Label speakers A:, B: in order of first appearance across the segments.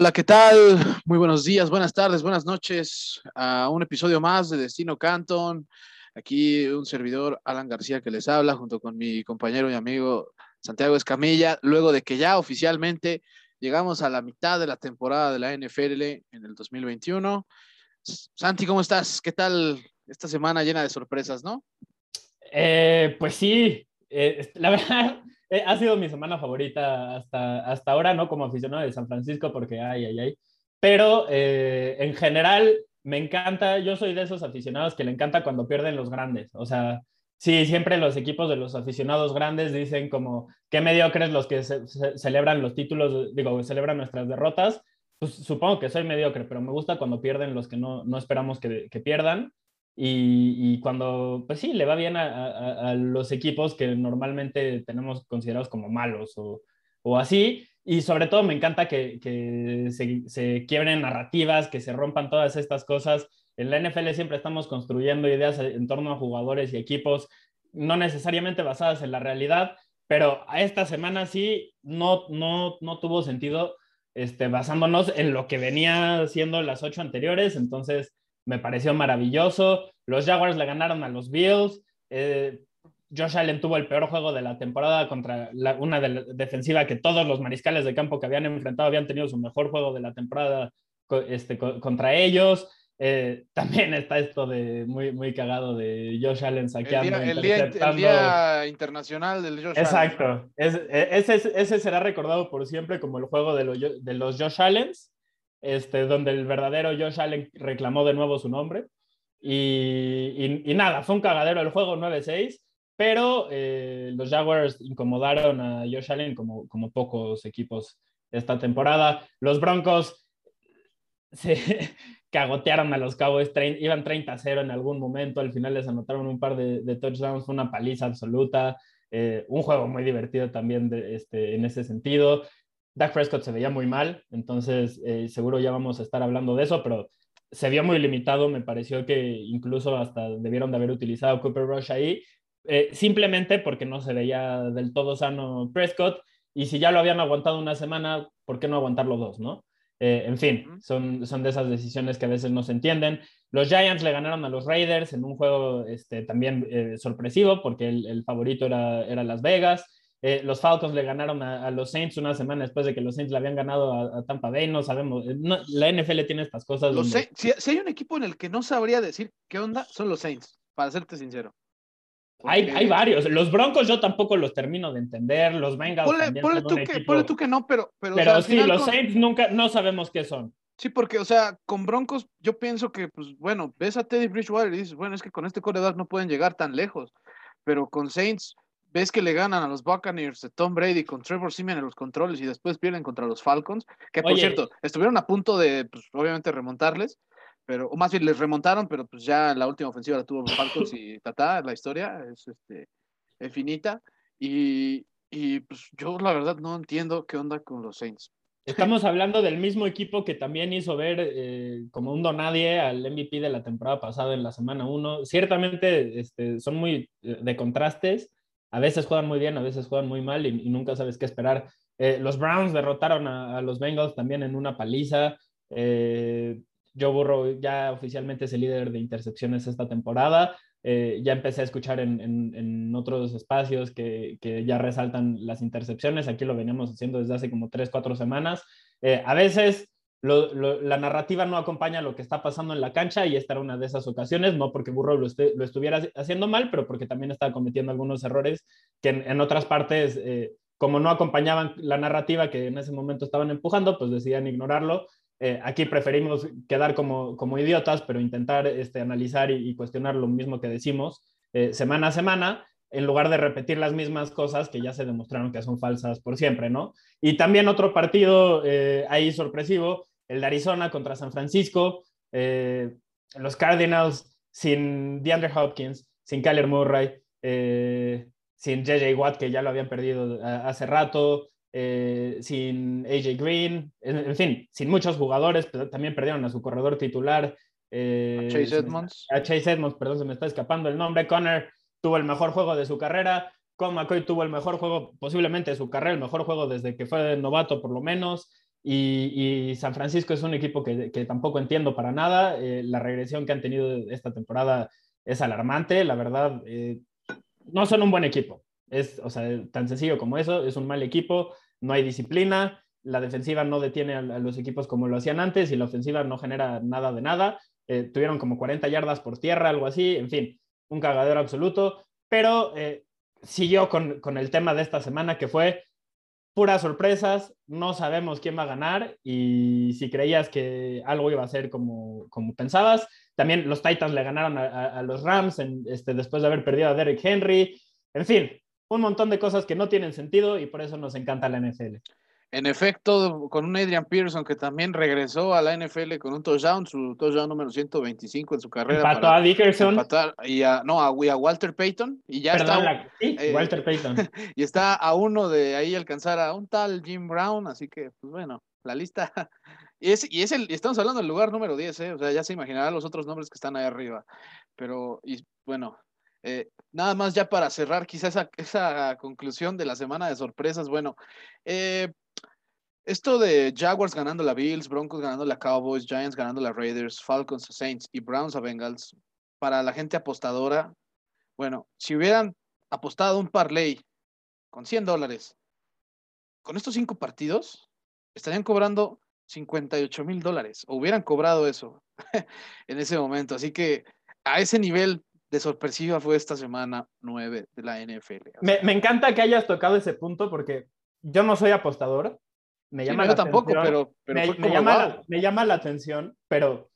A: Hola, ¿qué tal? Muy buenos días, buenas tardes, buenas noches a un episodio más de Destino Canton. Aquí un servidor, Alan García, que les habla junto con mi compañero y amigo Santiago Escamilla, luego de que ya oficialmente llegamos a la mitad de la temporada de la NFL en el 2021. Santi, ¿cómo estás? ¿Qué tal esta semana llena de sorpresas, no?
B: Eh, pues sí, eh, la verdad, eh, ha sido mi semana favorita hasta, hasta ahora, ¿no? Como aficionado de San Francisco, porque ay, ay, ay. Pero eh, en general me encanta, yo soy de esos aficionados que le encanta cuando pierden los grandes. O sea, sí, siempre los equipos de los aficionados grandes dicen como, qué mediocres los que celebran los títulos, digo, celebran nuestras derrotas. Pues supongo que soy mediocre, pero me gusta cuando pierden los que no, no esperamos que, que pierdan. Y, cuando, pues sí, le va bien a, los equipos que normalmente tenemos considerados como malos o, o así. Y sobre todo me encanta que, que se, se, quiebren narrativas, que se rompan todas estas cosas. En la NFL siempre estamos construyendo ideas en torno a jugadores y equipos, no necesariamente basadas en la realidad, pero a esta semana sí no, no, no tuvo sentido este, basándonos en lo que venía siendo las ocho anteriores. Entonces, me pareció maravilloso. Los Jaguars le ganaron a los Bills. Eh, Josh Allen tuvo el peor juego de la temporada contra una defensiva que todos los mariscales de campo que habían enfrentado habían tenido su mejor juego de la temporada este, contra ellos. Eh, también está esto de muy, muy cagado de Josh Allen saqueando.
A: El día, el día, internacional del Josh
B: Exacto. Allen. Exacto. E, ese, ese, será recordado por siempre como el juego de, de los Josh Allens este, donde el verdadero Josh Allen reclamó de nuevo su nombre. Y, y, nada, fue un cagadero el juego 9-6, pero eh, los Jaguars incomodaron a Josh Allen como, como pocos equipos esta temporada. Los Broncos se cagotearon a los Cowboys, iban 30-0 en algún momento, al final les anotaron un par de, touchdowns, fue una paliza absoluta. Eh, un juego muy divertido también de, este, en ese sentido. Dak Prescott se veía muy mal, entonces eh, seguro ya vamos a estar hablando de eso, pero se vio muy limitado, me pareció que incluso hasta debieron de haber utilizado Cooper Rush ahí, eh, simplemente porque no se veía del todo sano Prescott, y si ya lo habían aguantado una semana, ¿por qué no aguantarlo dos, no? Eh, en fin, son, son de esas decisiones que a veces no se entienden. Los Giants le ganaron a los Raiders en un juego este, también sorpresivo, porque el, el favorito era, era Las Vegas. Eh, los Falcons le ganaron a, los Saints una semana después de que los Saints le habían ganado a, Tampa Bay. No sabemos. Eh, la NFL tiene estas cosas.
A: si, hay un equipo en el que no sabría decir qué onda, son los Saints, para serte sincero.
B: Hay, hay, varios. Los Broncos yo tampoco los termino de entender. Los Bengals
A: ponle, tú, que, tú, que, no, pero...
B: Pero, pero sí, los Saints nunca, no sabemos qué son.
A: Sí, porque, o sea, con Broncos yo pienso que, pues, bueno, ves a Teddy Bridgewater y dices, bueno, es que con este corredor no pueden llegar tan lejos. Pero con Saints ves que le ganan a los Buccaneers de Tom Brady con Trevor Simeon en los controles y después pierden contra los Falcons, que por cierto, estuvieron a punto de, pues, obviamente, remontarles, pero, o más bien les remontaron, pero pues ya la última ofensiva la tuvo los Falcons y tata, la historia es este, infinita. Y, y pues yo la verdad no entiendo qué onda con los Saints.
B: Estamos hablando del mismo equipo que también hizo ver eh, como un donadie al MVP de la temporada pasada en la semana 1. Ciertamente este, son muy eh, de contrastes, a veces juegan muy bien, a veces juegan muy mal y, nunca sabes qué esperar. Eh, los Browns derrotaron a, los Bengals también en una paliza. Eh, Joe Burrow ya oficialmente es el líder de intercepciones esta temporada. Eh, ya empecé a escuchar en, otros espacios que, que, ya resaltan las intercepciones. Aquí lo veníamos haciendo desde hace como tres, cuatro semanas. a veces la narrativa no acompaña lo que está pasando en la cancha y esta era una de esas ocasiones, no porque Burrow lo, estuviera haciendo mal, pero porque también estaba cometiendo algunos errores que en, otras partes, eh, como no acompañaban la narrativa que en ese momento estaban empujando, pues decidían ignorarlo. Eh, aquí preferimos quedar como, como idiotas, pero intentar este, analizar y, cuestionar lo mismo que decimos eh, semana a semana en lugar de repetir las mismas cosas que ya se demostraron que son falsas por siempre, ¿no? Y también otro partido ahí sorpresivo el de Arizona contra San Francisco, eh, los Cardinals sin DeAndre Hopkins, sin Kyler Murray, eh, sin JJ Watt, que ya lo habían perdido hace rato, eh, sin AJ Green, en, fin, sin muchos jugadores, pero también perdieron a su corredor titular.
A: Eh, Chase Edmonds.
B: A Chase Edmonds, perdón, se me está escapando el nombre. Connor tuvo el mejor juego de su carrera. Con McCoy tuvo el mejor juego, posiblemente de su carrera, el mejor juego desde que fue novato, por lo menos. Y, San Francisco es un equipo que, tampoco entiendo para nada. Eh, la regresión que han tenido esta temporada es alarmante. La verdad, no son un buen equipo. Es, o sea, tan sencillo como eso, es un mal equipo, no hay disciplina, la defensiva no detiene a, los equipos como lo hacían antes y la ofensiva no genera nada de nada. Eh, tuvieron como 40 yardas por tierra, algo así, en fin, un cagadero absoluto, pero eh, siguió con, con el tema de esta semana que fue puras sorpresas, no sabemos quién va a ganar y si creías que algo iba a ser como, como pensabas, también los Titans le ganaron a, los Rams en, este, después de haber perdido a Derek Henry, en fin, un montón de cosas que no tienen sentido y por eso nos encanta la NFL.
A: En efecto, con un Adrian Pearson que también regresó a la NFL con un touchdown, su touchdown número 125 en su carrera.
B: Empató a Dickerson.
A: y a, no, a, Walter Payton. Y ya está.
B: sí, eh, Walter Payton.
A: Y está a uno de ahí alcanzar a un tal Jim Brown, así que, pues bueno, la lista. Y, es, y es el, estamos hablando del lugar número 10, ¿eh? o sea, ya se imaginarán los otros nombres que están ahí arriba. Pero, y bueno, eh, nada más ya para cerrar quizás esa, esa, conclusión de la semana de sorpresas. Bueno, eh, esto de Jaguars ganando la Bills, Broncos ganando la Cowboys, Giants ganando la Raiders, Falcons a Saints y Browns a Bengals, para la gente apostadora, bueno, si hubieran apostado un parlay con 100 dólares, con estos cinco partidos, estarían cobrando 58 mil dólares, o hubieran cobrado eso en ese momento. Así que a ese nivel de sorpresiva fue esta semana 9 de la NFL.
B: Me, me, encanta que hayas tocado ese punto porque yo no soy apostador. Me llama la
A: tampoco, pero,
B: me, llama la, me llama la atención, pero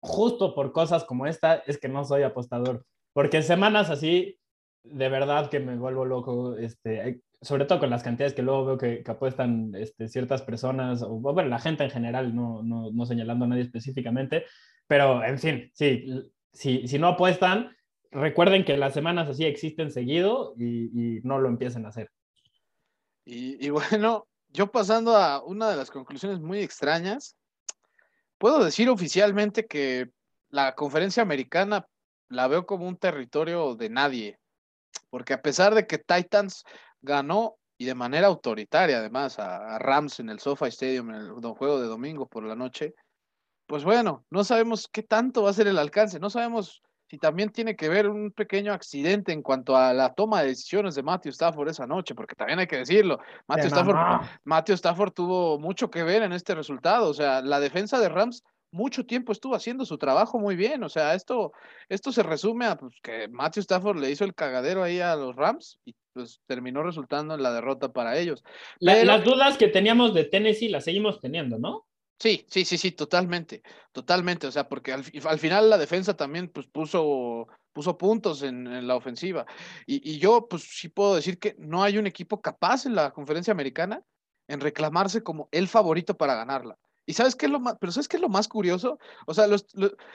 B: justo por cosas como esta es que no soy apostador. Porque en semanas así, de verdad que me vuelvo loco, este, sobre todo con las cantidades que luego veo que, apuestan este, ciertas personas, o bueno, la gente en general, no, no, no, señalando a nadie específicamente, pero en fin, sí, si, si no apuestan, recuerden que las semanas así existen seguido y, no lo empiecen a hacer.
A: Y, bueno, yo pasando a una de las conclusiones muy extrañas, puedo decir oficialmente que la conferencia americana la veo como un territorio de nadie, porque a pesar de que Titans ganó y de manera autoritaria además a, Rams en el SoFi Stadium en el juego de domingo por la noche, pues bueno, no sabemos qué tanto va a ser el alcance, no sabemos si también tiene que ver un pequeño accidente en cuanto a la toma de decisiones de Matthew Stafford esa noche, porque también hay que decirlo, Matthew Stafford, Matthew Stafford tuvo mucho que ver en este resultado, o sea, la defensa de Rams mucho tiempo estuvo haciendo su trabajo muy bien, o sea, esto, esto se resume a pues, que Matthew Stafford le hizo el cagadero ahí a los Rams y pues terminó resultando en la derrota para ellos.
B: Las dudas que teníamos de Tennessee las seguimos teniendo, ¿no?
A: Sí, sí, sí, sí, totalmente, totalmente. O sea, porque al, final la defensa también pues, puso, puso puntos en, la ofensiva. Y, yo, pues sí puedo decir que no hay un equipo capaz en la conferencia americana en reclamarse como el favorito para ganarla. Y sabes qué es lo más, pero sabes qué es lo más curioso? O sea,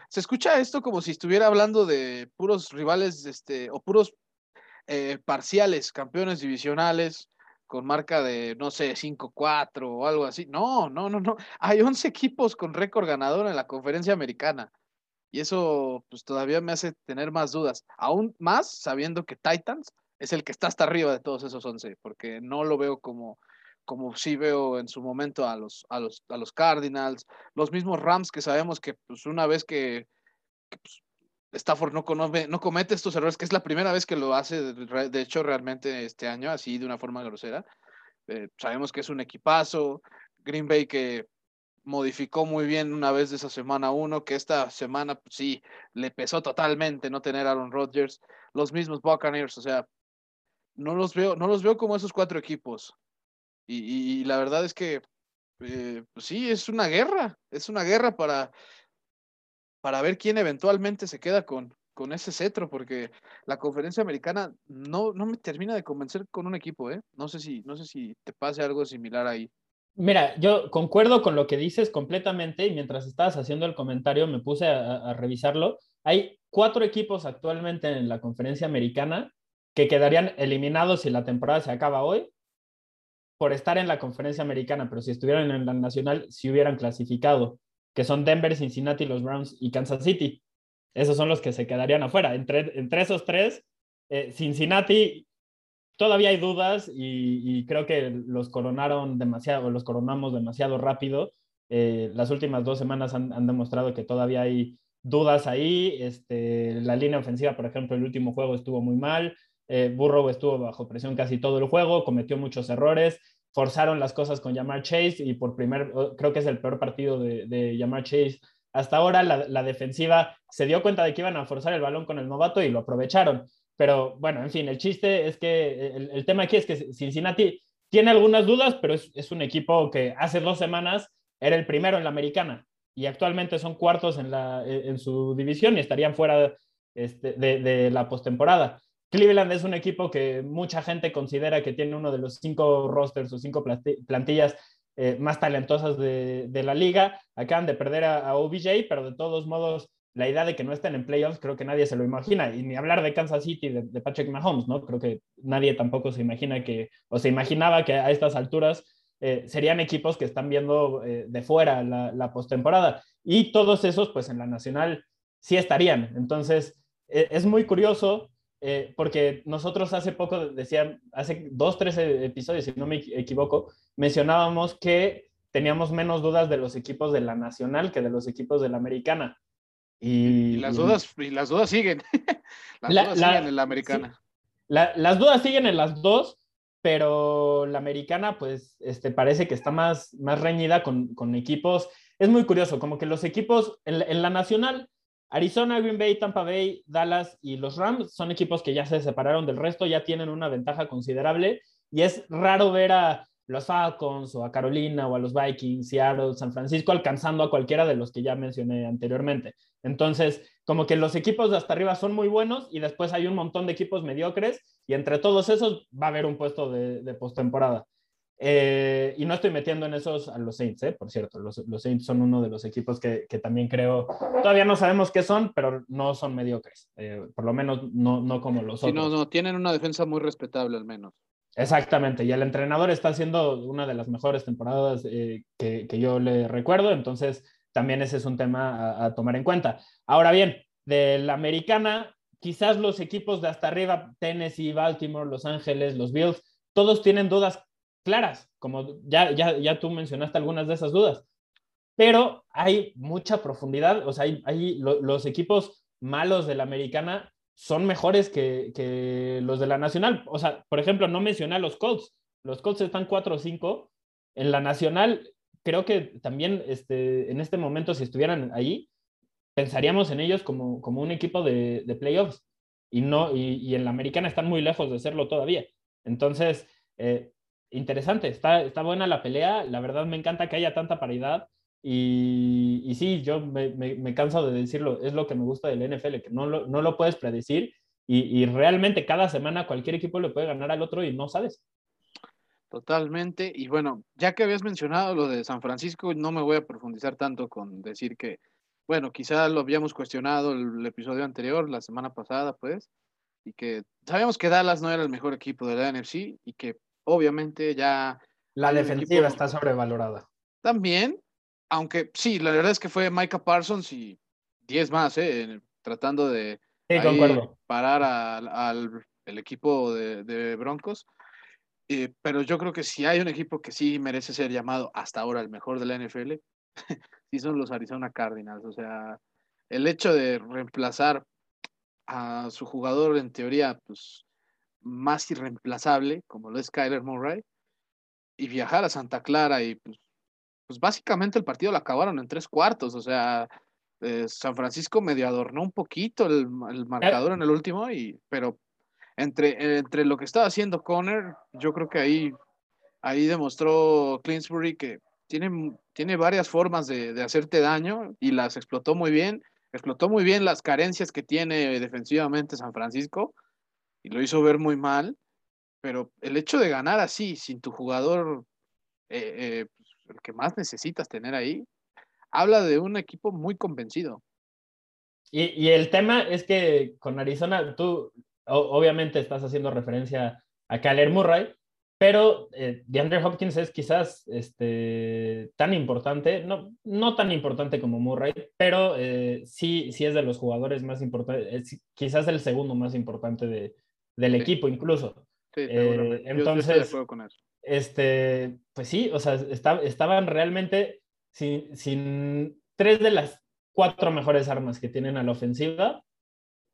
A: se escucha esto como si estuviera hablando de puros rivales, este, o puros eh, parciales, campeones divisionales, con marca de, no sé, 5-4 o algo así. No, no, no, no. Hay 11 equipos con récord ganador en la conferencia americana. Y eso, pues todavía me hace tener más dudas. Aún más sabiendo que Titans es el que está hasta arriba de todos esos 11, porque no lo veo como, como sí veo en su momento a los, a los, a los Cardinals, los mismos Rams que sabemos que pues una vez que, pues, Stafford no, no comete estos errores, que es la primera vez que lo hace, de, hecho, realmente este año, así de una forma grosera. Eh, sabemos que es un equipazo. Green Bay que modificó muy bien una vez de esa semana uno, que esta semana pues, sí le pesó totalmente no tener Aaron Rodgers. Los mismos Buccaneers, o sea, no los veo, no los veo como esos cuatro equipos. Y, la verdad es que eh, pues sí, es una guerra, es una guerra para, para ver quién eventualmente se queda con, con ese cetro, porque la conferencia americana no, no me termina de convencer con un equipo, ¿eh? No sé si, no sé si te pase algo similar ahí.
B: Mira, yo concuerdo con lo que dices completamente y mientras estabas haciendo el comentario me puse a, revisarlo. Hay cuatro equipos actualmente en la conferencia americana que quedarían eliminados si la temporada se acaba hoy por estar en la conferencia americana, pero si estuvieran en la nacional, si hubieran clasificado, que son Denver, Cincinnati, los Browns y Kansas City. Esos son los que se quedarían afuera. Entre, entre esos tres, eh, Cincinnati todavía hay dudas y, creo que los coronaron demasiado, los coronamos demasiado rápido. Eh, las últimas dos semanas han, demostrado que todavía hay dudas ahí. Este, la línea ofensiva, por ejemplo, el último juego estuvo muy mal. Eh, Burrow estuvo bajo presión casi todo el juego, cometió muchos errores, forzaron las cosas con Yamar Chase y por primer, creo que es el peor partido de, de Chase. Hasta ahora la, defensiva se dio cuenta de que iban a forzar el balón con el novato y lo aprovecharon. Pero bueno, en fin, el chiste es que el, tema aquí es que Cincinnati tiene algunas dudas, pero es, un equipo que hace dos semanas era el primero en la americana y actualmente son cuartos en, en su división y estarían fuera este, de, la postemporada. Cleveland es un equipo que mucha gente considera que tiene uno de los cinco rosters o cinco plantillas eh, más talentosas de, la liga. Acaban de perder a, a, OBJ, pero de todos modos la idea de que no estén en playoffs creo que nadie se lo imagina, y ni hablar de Kansas City, de, Patrick Mahomes, ¿no? Creo que nadie tampoco se imagina que, o se imaginaba que a estas alturas eh, serían equipos que están viendo eh, de fuera la, la postemporada. Y todos esos, pues en la nacional sí estarían. Entonces, e, es muy curioso eh, porque nosotros hace poco, decían, hace dos, tres episodios, si no me equivoco, mencionábamos que teníamos menos dudas de los equipos de la nacional que de los equipos de la americana.
A: Y, las dudas, y las dudas siguen. las dudas siguen en la americana.
B: las dudas siguen en las dos, pero la americana, pues, este, parece que está más, más reñida con, con equipos. Es muy curioso, como que los equipos en, en, la nacional, Arizona, Green Bay, Tampa Bay, Dallas y los Rams son equipos que ya se separaron del resto, ya tienen una ventaja considerable y es raro ver a los Falcons o a Carolina o a los Vikings, Seattle, San Francisco, alcanzando a cualquiera de los que ya mencioné anteriormente. Entonces, como que los equipos de hasta arriba son muy buenos y después hay un montón de equipos mediocres y entre todos esos va a haber un puesto de, postemporada. Eh, y no estoy metiendo en esos a los Saints, ¿eh? por cierto. Los, Saints son uno de los equipos que, también creo, todavía no sabemos qué son, pero no son mediocres. Eh, por lo menos no, no como los otros.
A: No, no, tienen una defensa muy respetable al menos.
B: Exactamente, y el entrenador está haciendo una de las mejores temporadas eh, que, yo le recuerdo, entonces también ese es un tema a, tomar en cuenta. Ahora bien, de la americana, quizás los equipos de hasta arriba, Tennessee, Baltimore, Los Ángeles, los Bills, todos tienen dudas claras, como ya, ya, ya tú mencionaste algunas de esas dudas, pero hay mucha profundidad, o sea, hay, los equipos malos de la americana son mejores que, los de la Nacional. O sea, por ejemplo, no mencioné a los Colts. Los Colts están 4 o 5. En la Nacional, creo que también este, en este momento, si estuvieran ahí, pensaríamos en ellos como, como un equipo de, playoffs. Y, no, y, en la americana están muy lejos de serlo todavía. Entonces, eh, interesante, está, está buena la pelea. La verdad me encanta que haya tanta paridad. Y, sí, yo me, canso de decirlo, es lo que me gusta del NFL, que no lo, no lo puedes predecir y, realmente cada semana cualquier equipo le puede ganar al otro y no sabes.
A: Totalmente. Y bueno, ya que habías mencionado lo de San Francisco, no me voy a profundizar tanto con decir que, bueno, quizá lo habíamos cuestionado el, episodio anterior, la semana pasada, pues, y que sabíamos que Dallas no era el mejor equipo de la NFC y que obviamente ya...
B: La defensiva está sobrevalorada.
A: También, aunque sí, la verdad es que fue Micah Parsons y 10 más, ¿eh? tratando de parar al, el equipo de, Broncos. Eh, pero yo creo que si hay un equipo que sí merece ser llamado hasta ahora el mejor de la NFL, sí son los Arizona Cardinals. O sea, el hecho de reemplazar a su jugador en teoría pues, más irreemplazable, como lo es Kyler Murray, y viajar a Santa Clara y pues, pues básicamente el partido lo acabaron en tres cuartos, o sea, eh, San Francisco medio adornó un poquito el, marcador en el último, y, pero entre, entre lo que estaba haciendo Conner, yo creo que ahí, ahí demostró Clinsbury que tiene, tiene varias formas de, de hacerte daño y las explotó muy bien, explotó muy bien las carencias que tiene defensivamente San Francisco y lo hizo ver muy mal, pero el hecho de ganar así, sin tu jugador eh, eh, el que más necesitas tener ahí, habla de un equipo muy convencido.
B: Y, y el tema es que con Arizona, tú obviamente estás haciendo referencia a Kyler Murray, pero eh, DeAndre Hopkins es quizás este, tan importante, no, no tan importante como Murray, pero sí, sí es de los jugadores más importantes, quizás el segundo más importante de, del equipo incluso.
A: Sí, eh,
B: entonces, Este, pues sí, o sea, estaban realmente sin, sin, tres de las cuatro mejores armas que tienen a la ofensiva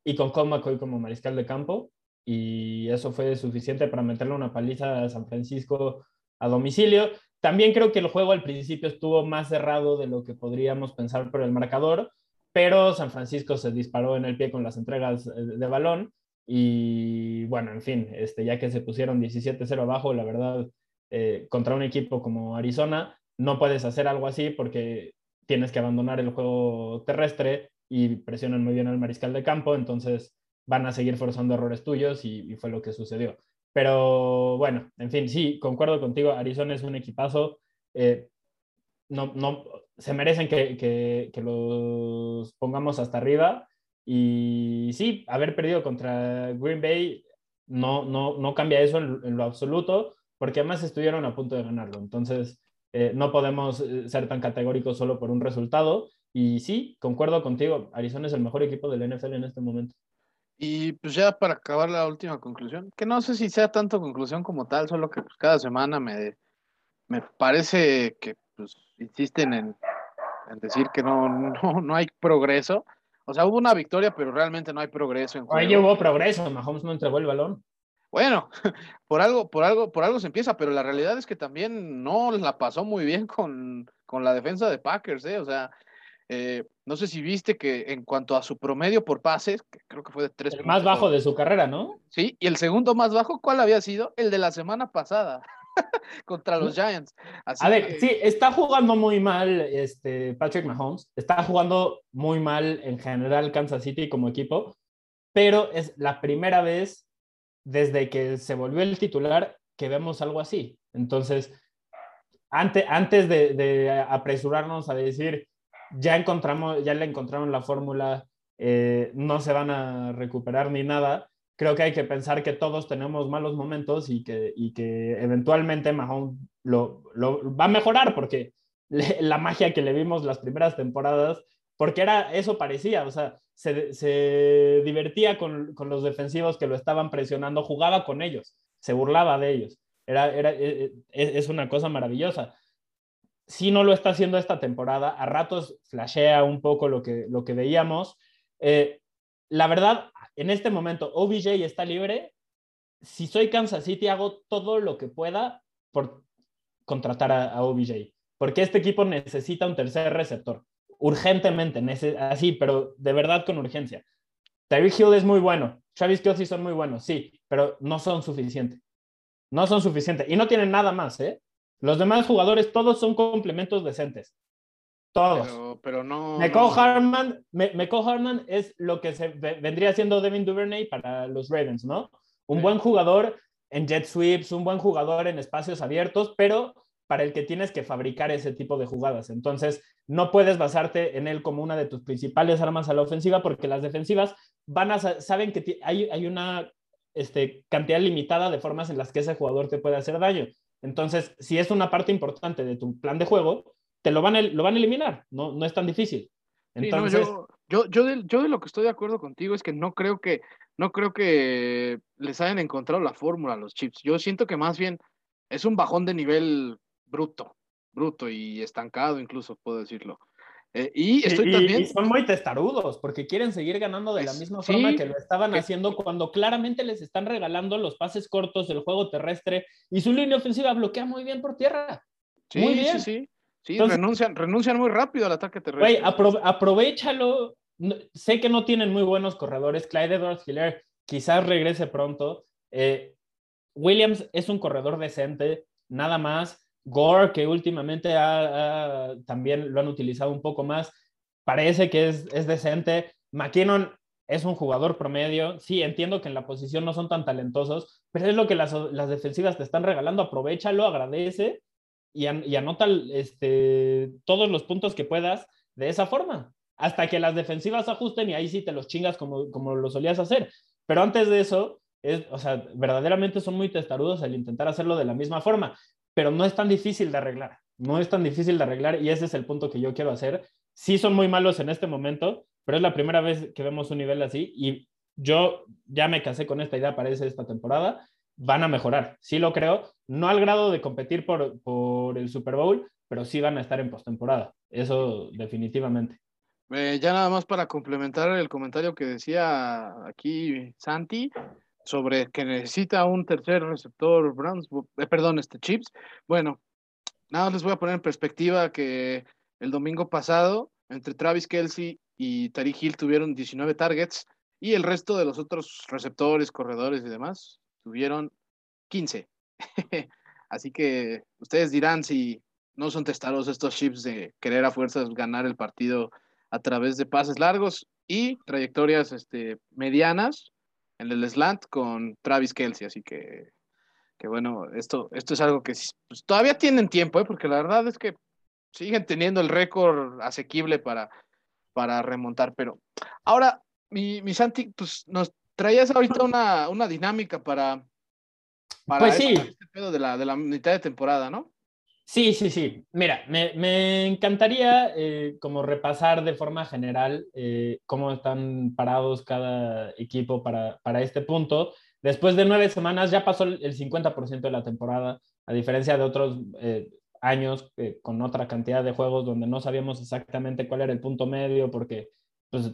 B: y con Colt McCoy como mariscal de campo y eso fue suficiente para meterle una paliza a San Francisco a domicilio. También creo que el juego al principio estuvo más cerrado de lo que podríamos pensar por el marcador, pero San Francisco se disparó en el pie con las entregas eh, de balón y bueno, en fin, este, ya que se pusieron 17-0 abajo, la verdad, eh, contra un equipo como Arizona, no puedes hacer algo así porque tienes que abandonar el juego terrestre y presionan muy bien al mariscal de campo, entonces van a seguir forzando errores tuyos y, fue lo que sucedió. Pero bueno, en fin, sí, concuerdo contigo, Arizona es un equipazo. Eh, no, no, se merecen que, que, los pongamos hasta arriba. Y sí, haber perdido contra Green Bay no, no, no cambia eso en, lo absoluto, porque además estuvieron a punto de ganarlo. Entonces, eh, no podemos eh, ser tan categóricos solo por un resultado. Y sí, concuerdo contigo, Arizona es el mejor equipo del NFL en este momento.
A: Y pues ya para acabar la última conclusión, que no sé si sea tanto conclusión como tal, solo que pues, cada semana me, me parece que pues, insisten en, decir que no, no, no, hay progreso. O sea, hubo una victoria, pero realmente no hay progreso. En
B: Ahí hubo progreso, Mahomes no entregó el balón.
A: Bueno, por algo, por algo, por algo se empieza, pero la realidad es que también no la pasó muy bien con, con la defensa de Packers, ¿eh? O sea, eh, no sé si viste que en cuanto a su promedio por pases, que creo que fue de tres.
B: El más bajo de su carrera, ¿no?
A: Sí, y el segundo más bajo, ¿cuál había sido? El de la semana pasada contra los Giants.
B: a ver, sí, está jugando muy mal este Patrick Mahomes, está jugando muy mal en general Kansas City como equipo, pero es la primera vez desde que se volvió el titular que vemos algo así. Entonces, antes, antes de apresurarnos a decir ya encontramos, ya le encontraron la fórmula, eh, no se van a recuperar ni nada. Creo que hay que pensar que todos tenemos malos momentos y que, y que eventualmente Mahomes lo, lo va a mejorar porque la magia que le vimos las primeras temporadas, porque era eso parecía, o sea, se, se divertía con, con, los defensivos que lo estaban presionando, jugaba con ellos, se burlaba de ellos. Era, era, e, e, es una cosa maravillosa si no lo está haciendo esta temporada, a ratos flashea un poco lo que, lo que veíamos. Eh, la verdad, en este momento, OBJ está libre. Si soy Kansas City, hago todo lo que pueda por contratar a, OBJ, porque este equipo necesita un tercer receptor, urgentemente, así, pero de verdad con urgencia. Tyreek Hill es muy bueno, Travis Kelsey son muy buenos, sí, pero no son suficientes. No son suficientes y no tienen nada más, ¿eh? Los demás jugadores, todos son complementos decentes. Todos.
A: Pero, no.
B: McCall Harman, Harman es lo que se vendría siendo Devin Duvernay para los Ravens, ¿no? Un buen jugador en jet sweeps, un buen jugador en espacios abiertos, pero para el que tienes que fabricar ese tipo de jugadas. Entonces, no puedes basarte en él como una de tus principales armas a la ofensiva porque las defensivas van a saben que hay, hay una este, cantidad limitada de formas en las que ese jugador te puede hacer daño. Entonces, si es una parte importante de tu plan de juego, te lo van a, lo van a eliminar, no, no es tan difícil. Entonces,
A: yo, yo, de, yo, de, lo que estoy de acuerdo contigo es que no creo que, no creo que les hayan encontrado la fórmula a los chips. Yo siento que más bien es un bajón de nivel bruto, bruto y estancado incluso, puedo decirlo. Eh, y estoy también.
B: son muy testarudos porque quieren seguir ganando de la misma forma que lo estaban haciendo cuando claramente les están regalando los pases cortos del juego terrestre y su línea ofensiva bloquea muy bien por tierra.
A: Sí, muy bien. sí, sí. Sí, renuncian, renuncian muy rápido al ataque terrestre.
B: Güey, aprovechalo. sé que no tienen muy buenos corredores. Clyde Edwards Hiller quizás regrese pronto. Eh, Williams es un corredor decente, nada más. Gore, que últimamente también lo han utilizado un poco más, parece que es, decente. McKinnon es un jugador promedio. Sí, entiendo que en la posición no son tan talentosos, pero es lo que las, defensivas te están regalando. Aprovechalo, agradece y, anota este, todos los puntos que puedas de esa forma, hasta que las defensivas ajusten y ahí sí te los chingas como, como lo solías hacer. Pero antes de eso, es, o sea, verdaderamente son muy testarudos al intentar hacerlo de la misma forma, pero no es tan difícil de arreglar, no es tan difícil de arreglar y ese es el punto que yo quiero hacer. Sí son muy malos en este momento, pero es la primera vez que vemos un nivel así y yo ya me casé con esta idea para esta temporada van a mejorar. Sí lo creo, no al grado de competir por, por el Super Bowl, pero sí van a estar en postemporada. Eso definitivamente.
A: Eh, ya nada más para complementar el comentario que decía aquí Santi sobre que necesita un tercer receptor Browns, eh, perdón, este Chips. Bueno, nada más les voy a poner en perspectiva que el domingo pasado entre Travis Kelsey y Tariq Hill tuvieron 19 targets y el resto de los otros receptores, corredores y demás tuvieron 15. Así que ustedes dirán si no son testados estos chips de querer a fuerzas ganar el partido a través de pases largos y trayectorias este, medianas en el slant con Travis Kelsey. Así que, que bueno, esto, esto es algo que pues, todavía tienen tiempo, ¿eh? porque la verdad es que siguen teniendo el récord asequible para, para remontar. Pero ahora, mi, mi Santi, pues nos traías ahorita una, una dinámica para, para
B: pues sí.
A: este pedo de la, de la mitad de temporada, ¿no?
B: Sí, sí, sí. Mira, me, me encantaría eh, como repasar de forma general eh, cómo están parados cada equipo para, para, este punto. Después de nueve semanas ya pasó el 50% de la temporada, a diferencia de otros eh, años con otra cantidad de juegos donde no sabíamos exactamente cuál era el punto medio porque pues,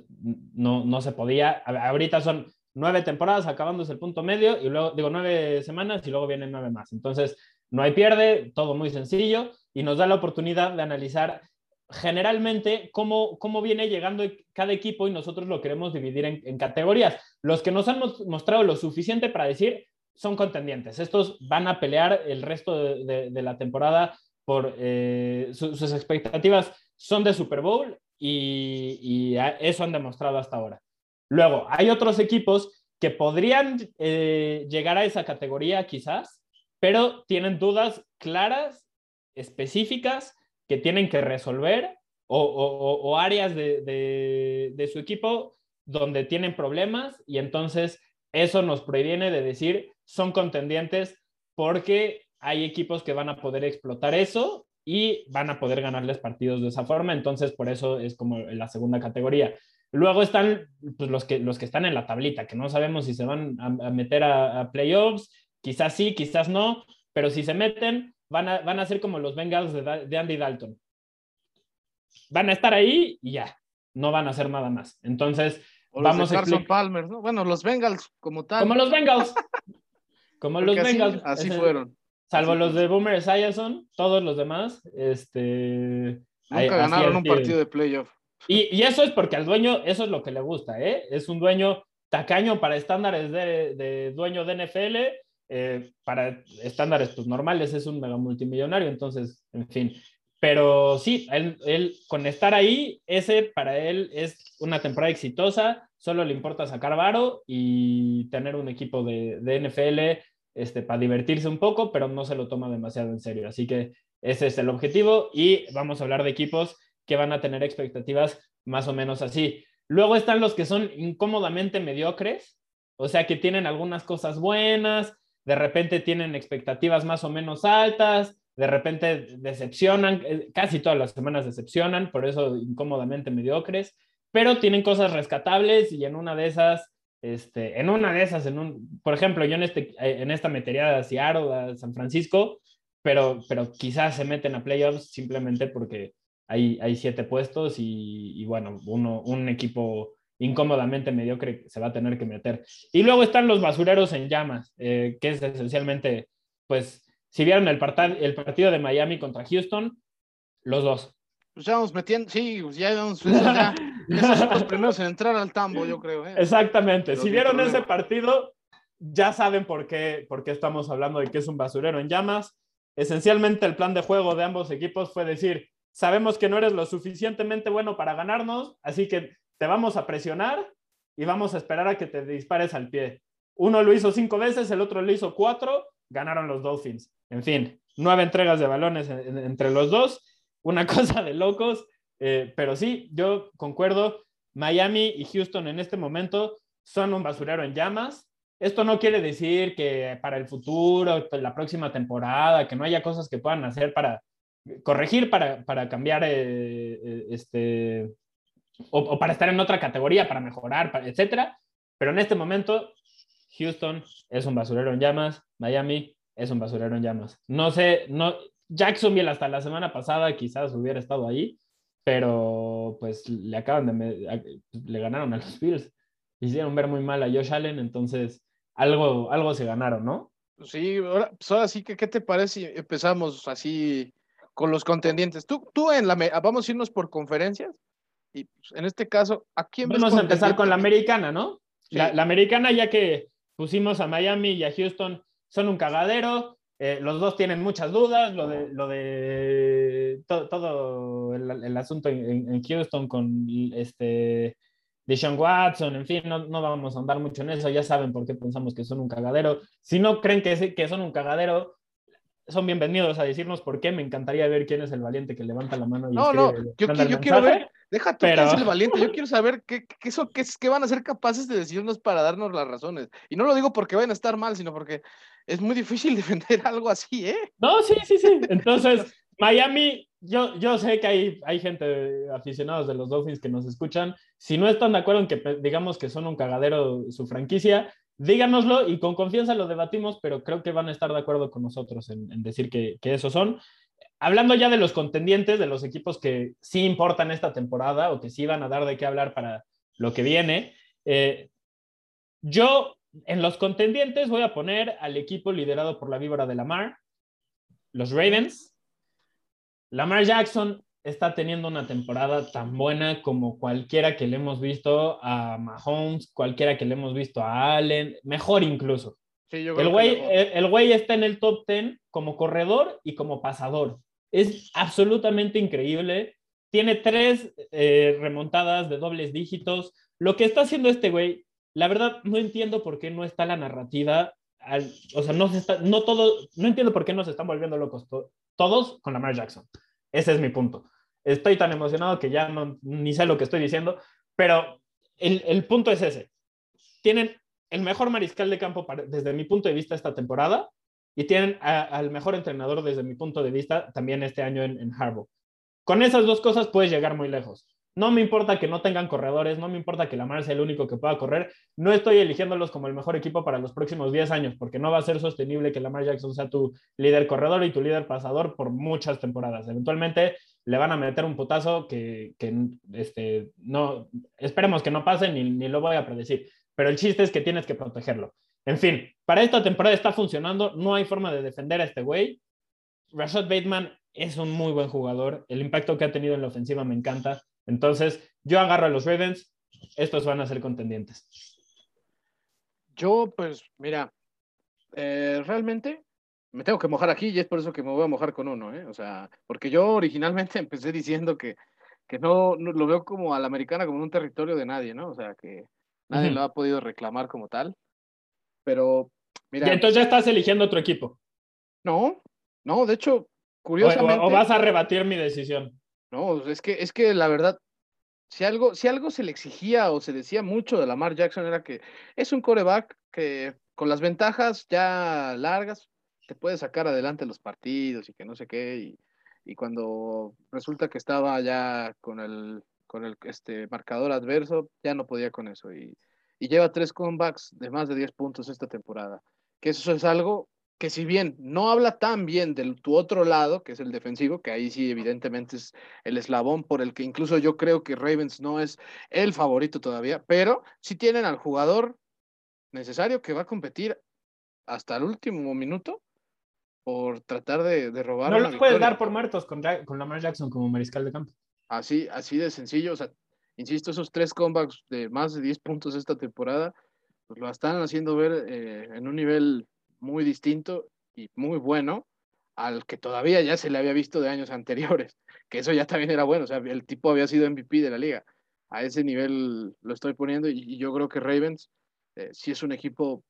B: no, no se podía. Ahorita son nueve temporadas acabándose el punto medio y luego, digo, nueve semanas y luego vienen nueve más. Entonces, no hay pierde, todo muy sencillo y nos da la oportunidad de analizar generalmente cómo, cómo viene llegando cada equipo y nosotros lo queremos dividir en, categorías. Los que nos han mostrado lo suficiente para decir son contendientes. Estos van a pelear el resto de, la temporada por eh, sus expectativas son de Super Bowl y eso han demostrado hasta ahora. Luego, hay otros equipos que podrían eh, llegar a esa categoría quizás, pero tienen dudas claras, específicas, que tienen que resolver o, áreas de, su equipo donde tienen problemas y entonces eso nos previene de decir son contendientes porque hay equipos que van a poder explotar eso y van a poder ganarles partidos de esa forma, entonces por eso es como la segunda categoría. Luego están pues, los, que, los que están en la tablita, que no sabemos si se van a, meter a, playoffs, quizás sí, quizás no, pero si se meten, van a, van a ser como los Bengals de, Andy Dalton. Van a estar ahí y ya, no van a hacer nada más. Entonces, vamos
A: a Carson Palmer, ¿no? Bueno, los Bengals como tal.
B: Como los Bengals. como los Bengals.
A: Así fueron.
B: Salvo los de Boomer Esiason, todos los demás, este...
A: Nunca ganaron un partido de playoff.
B: Y, eso es porque al dueño, eso es lo que le gusta, ¿eh? Es un dueño tacaño para estándares de, dueño de NFL, eh, para estándares pues, normales es un mega multimillonario, entonces, en fin. Pero sí, él, con estar ahí, ese para él es una temporada exitosa, solo le importa sacar varo y tener un equipo de, de NFL este, para divertirse un poco, pero no se lo toma demasiado en serio. Así que ese es el objetivo y vamos a hablar de equipos que van a tener expectativas más o menos así. Luego están los que son incómodamente mediocres, o sea, que tienen algunas cosas buenas, de repente tienen expectativas más o menos altas, de repente decepcionan, eh, casi todas las semanas decepcionan, por eso incómodamente mediocres, pero tienen cosas rescatables y en una de esas, este, en una de esas, en un, por ejemplo, yo en, este, eh, en esta metería de Seattle, a San Francisco, pero, pero quizás se meten a playoffs simplemente porque hay, hay siete puestos y, bueno, uno, un equipo incómodamente mediocre se va a tener que meter. Y luego están los basureros en llamas, eh, que es esencialmente, pues, si vieron el, el partido de Miami contra Houston, los dos.
A: Pues ya vamos metiendo, sí, pues ya vamos, ya, son los primeros en entrar al tambo, yo creo. ¿eh?
B: Exactamente, si vieron ese partido, ya saben por qué, por qué estamos hablando de que es un basurero en llamas. Esencialmente el plan de juego de ambos equipos fue decir, sabemos que no eres lo suficientemente bueno para ganarnos, así que te vamos a presionar y vamos a esperar a que te dispares al pie. Uno lo hizo cinco veces, el otro lo hizo cuatro, ganaron los Dolphins. En fin, nueve entregas de balones entre los dos, una cosa de locos, eh, pero sí, yo concuerdo, Miami y Houston en este momento son un basurero en llamas. Esto no quiere decir que para el futuro, la próxima temporada, que no haya cosas que puedan hacer para corregir, para, para cambiar, eh, eh, este, o, para estar en otra categoría, para mejorar, etcétera. Pero en este momento, Houston es un basurero en llamas, Miami es un basurero en llamas. No sé, no, Jacksonville hasta la semana pasada quizás hubiera estado ahí, pero pues le acaban de, le ganaron a los Bills. Hicieron ver muy mal a Josh Allen, entonces algo, algo se ganaron, ¿no?
A: Sí, ahora, pues ahora sí que, ¿qué te parece empezamos así con los contendientes? Tú, tú en la, vamos a irnos por conferencias y pues, en este caso, ¿a quién
B: Vamos a empezar con la americana, ¿no? La, americana, ya que pusimos a Miami y a Houston, son un cagadero. Eh, los dos tienen muchas dudas. Lo de, lo de todo el, asunto en, Houston con este Deshaun Watson, en fin, no, no, vamos a andar mucho en eso. Ya saben por qué pensamos que son un cagadero. Si no creen que, que son un cagadero, son bienvenidos a decirnos por qué. Me encantaría ver quién es el valiente que levanta la mano y
A: No, no, yo, yo quiero ver, deja tú quién es el valiente, yo quiero saber qué, qué, qué, qué, van a ser capaces de decirnos para darnos las razones. Y no lo digo porque vayan a estar mal, sino porque es muy difícil defender algo así, ¿eh?
B: No, sí, sí, sí. Entonces, Miami, yo, yo sé que hay, hay gente aficionados de los Dolphins que nos escuchan. Si no están de acuerdo en que digamos que son un cagadero su franquicia, díganoslo y con confianza lo debatimos, pero creo que van a estar de acuerdo con nosotros en, decir que, que esos son. Hablando ya de los contendientes, de los equipos que sí importan esta temporada o que sí van a dar de qué hablar para lo que viene, eh, yo en los contendientes voy a poner al equipo liderado por la víbora de Lamar, los Ravens. Lamar Jackson está teniendo una temporada tan buena como cualquiera que le hemos visto a Mahomes, cualquiera que le hemos visto a Allen, mejor incluso. el, güey, el, güey está en el top 10 como corredor y como pasador. Es absolutamente increíble. Tiene tres eh, remontadas de dobles dígitos. Lo que está haciendo este güey, la verdad no entiendo por qué no está la narrativa. o sea, no, se está, no, todo, no entiendo por qué no se están volviendo locos todos con Lamar Jackson. Ese es mi punto estoy tan emocionado que ya no, ni sé lo que estoy diciendo, pero el, el punto es ese. Tienen el mejor mariscal de campo desde mi punto de vista esta temporada y tienen al mejor entrenador desde mi punto de vista también este año en, en. Con esas dos cosas puedes llegar muy lejos. No me importa que no tengan corredores, no me importa que Lamar sea el único que pueda correr. No estoy eligiéndolos como el mejor equipo para los próximos 10 años, porque no va a ser sostenible que Lamar Jackson sea tu líder corredor y tu líder pasador por muchas temporadas. Eventualmente le van a meter un putazo que, este, no, esperemos que no pase ni, ni lo voy a predecir. Pero el chiste es que tienes que protegerlo. En fin, para esta temporada está funcionando, no hay forma de defender a este güey. Rashad Bateman es un muy buen jugador, el impacto que ha tenido en la ofensiva me encanta. Entonces, yo agarro a los Ravens, estos van a ser contendientes.
A: Yo, pues, mira, eh, realmente me tengo que mojar aquí y es por eso que me voy a mojar con uno, ¿eh? O sea, porque yo originalmente empecé diciendo que, que no, lo veo como a la americana como un territorio de nadie, ¿no? O sea, que nadie lo ha podido reclamar como tal. Pero, mira.
B: Y entonces ya estás eligiendo otro equipo.
A: No, no, de hecho, curiosamente.
B: o vas a rebatir mi decisión.
A: No, es que, es que la verdad, si algo, si algo se le exigía o se decía mucho de Lamar Jackson era que es un coreback que con las ventajas ya largas te puede sacar adelante los partidos y que no sé qué. Y, y cuando resulta que estaba ya con el, con el este, marcador adverso, ya no podía con eso. Y, y lleva tres comebacks de más de 10 puntos esta temporada. Que eso es algo que si bien no habla tan bien de tu otro lado, que es el defensivo, que ahí sí evidentemente es el eslabón por el que incluso yo creo que Ravens no es el favorito todavía, pero sí tienen al jugador necesario que va a competir hasta el último minuto por tratar de, robar.
B: No los puedes dar por muertos con, con Lamar Jackson como mariscal de campo.
A: Así, así de sencillo, o sea, insisto, esos tres comebacks de más de 10 puntos esta temporada, pues lo están haciendo ver eh, en un nivel muy distinto y muy bueno al que todavía ya se le había visto de años anteriores, que eso ya también era bueno, o sea, el tipo había sido MVP de la liga. A ese nivel lo estoy poniendo y, yo creo que Ravens eh, sí es un equipo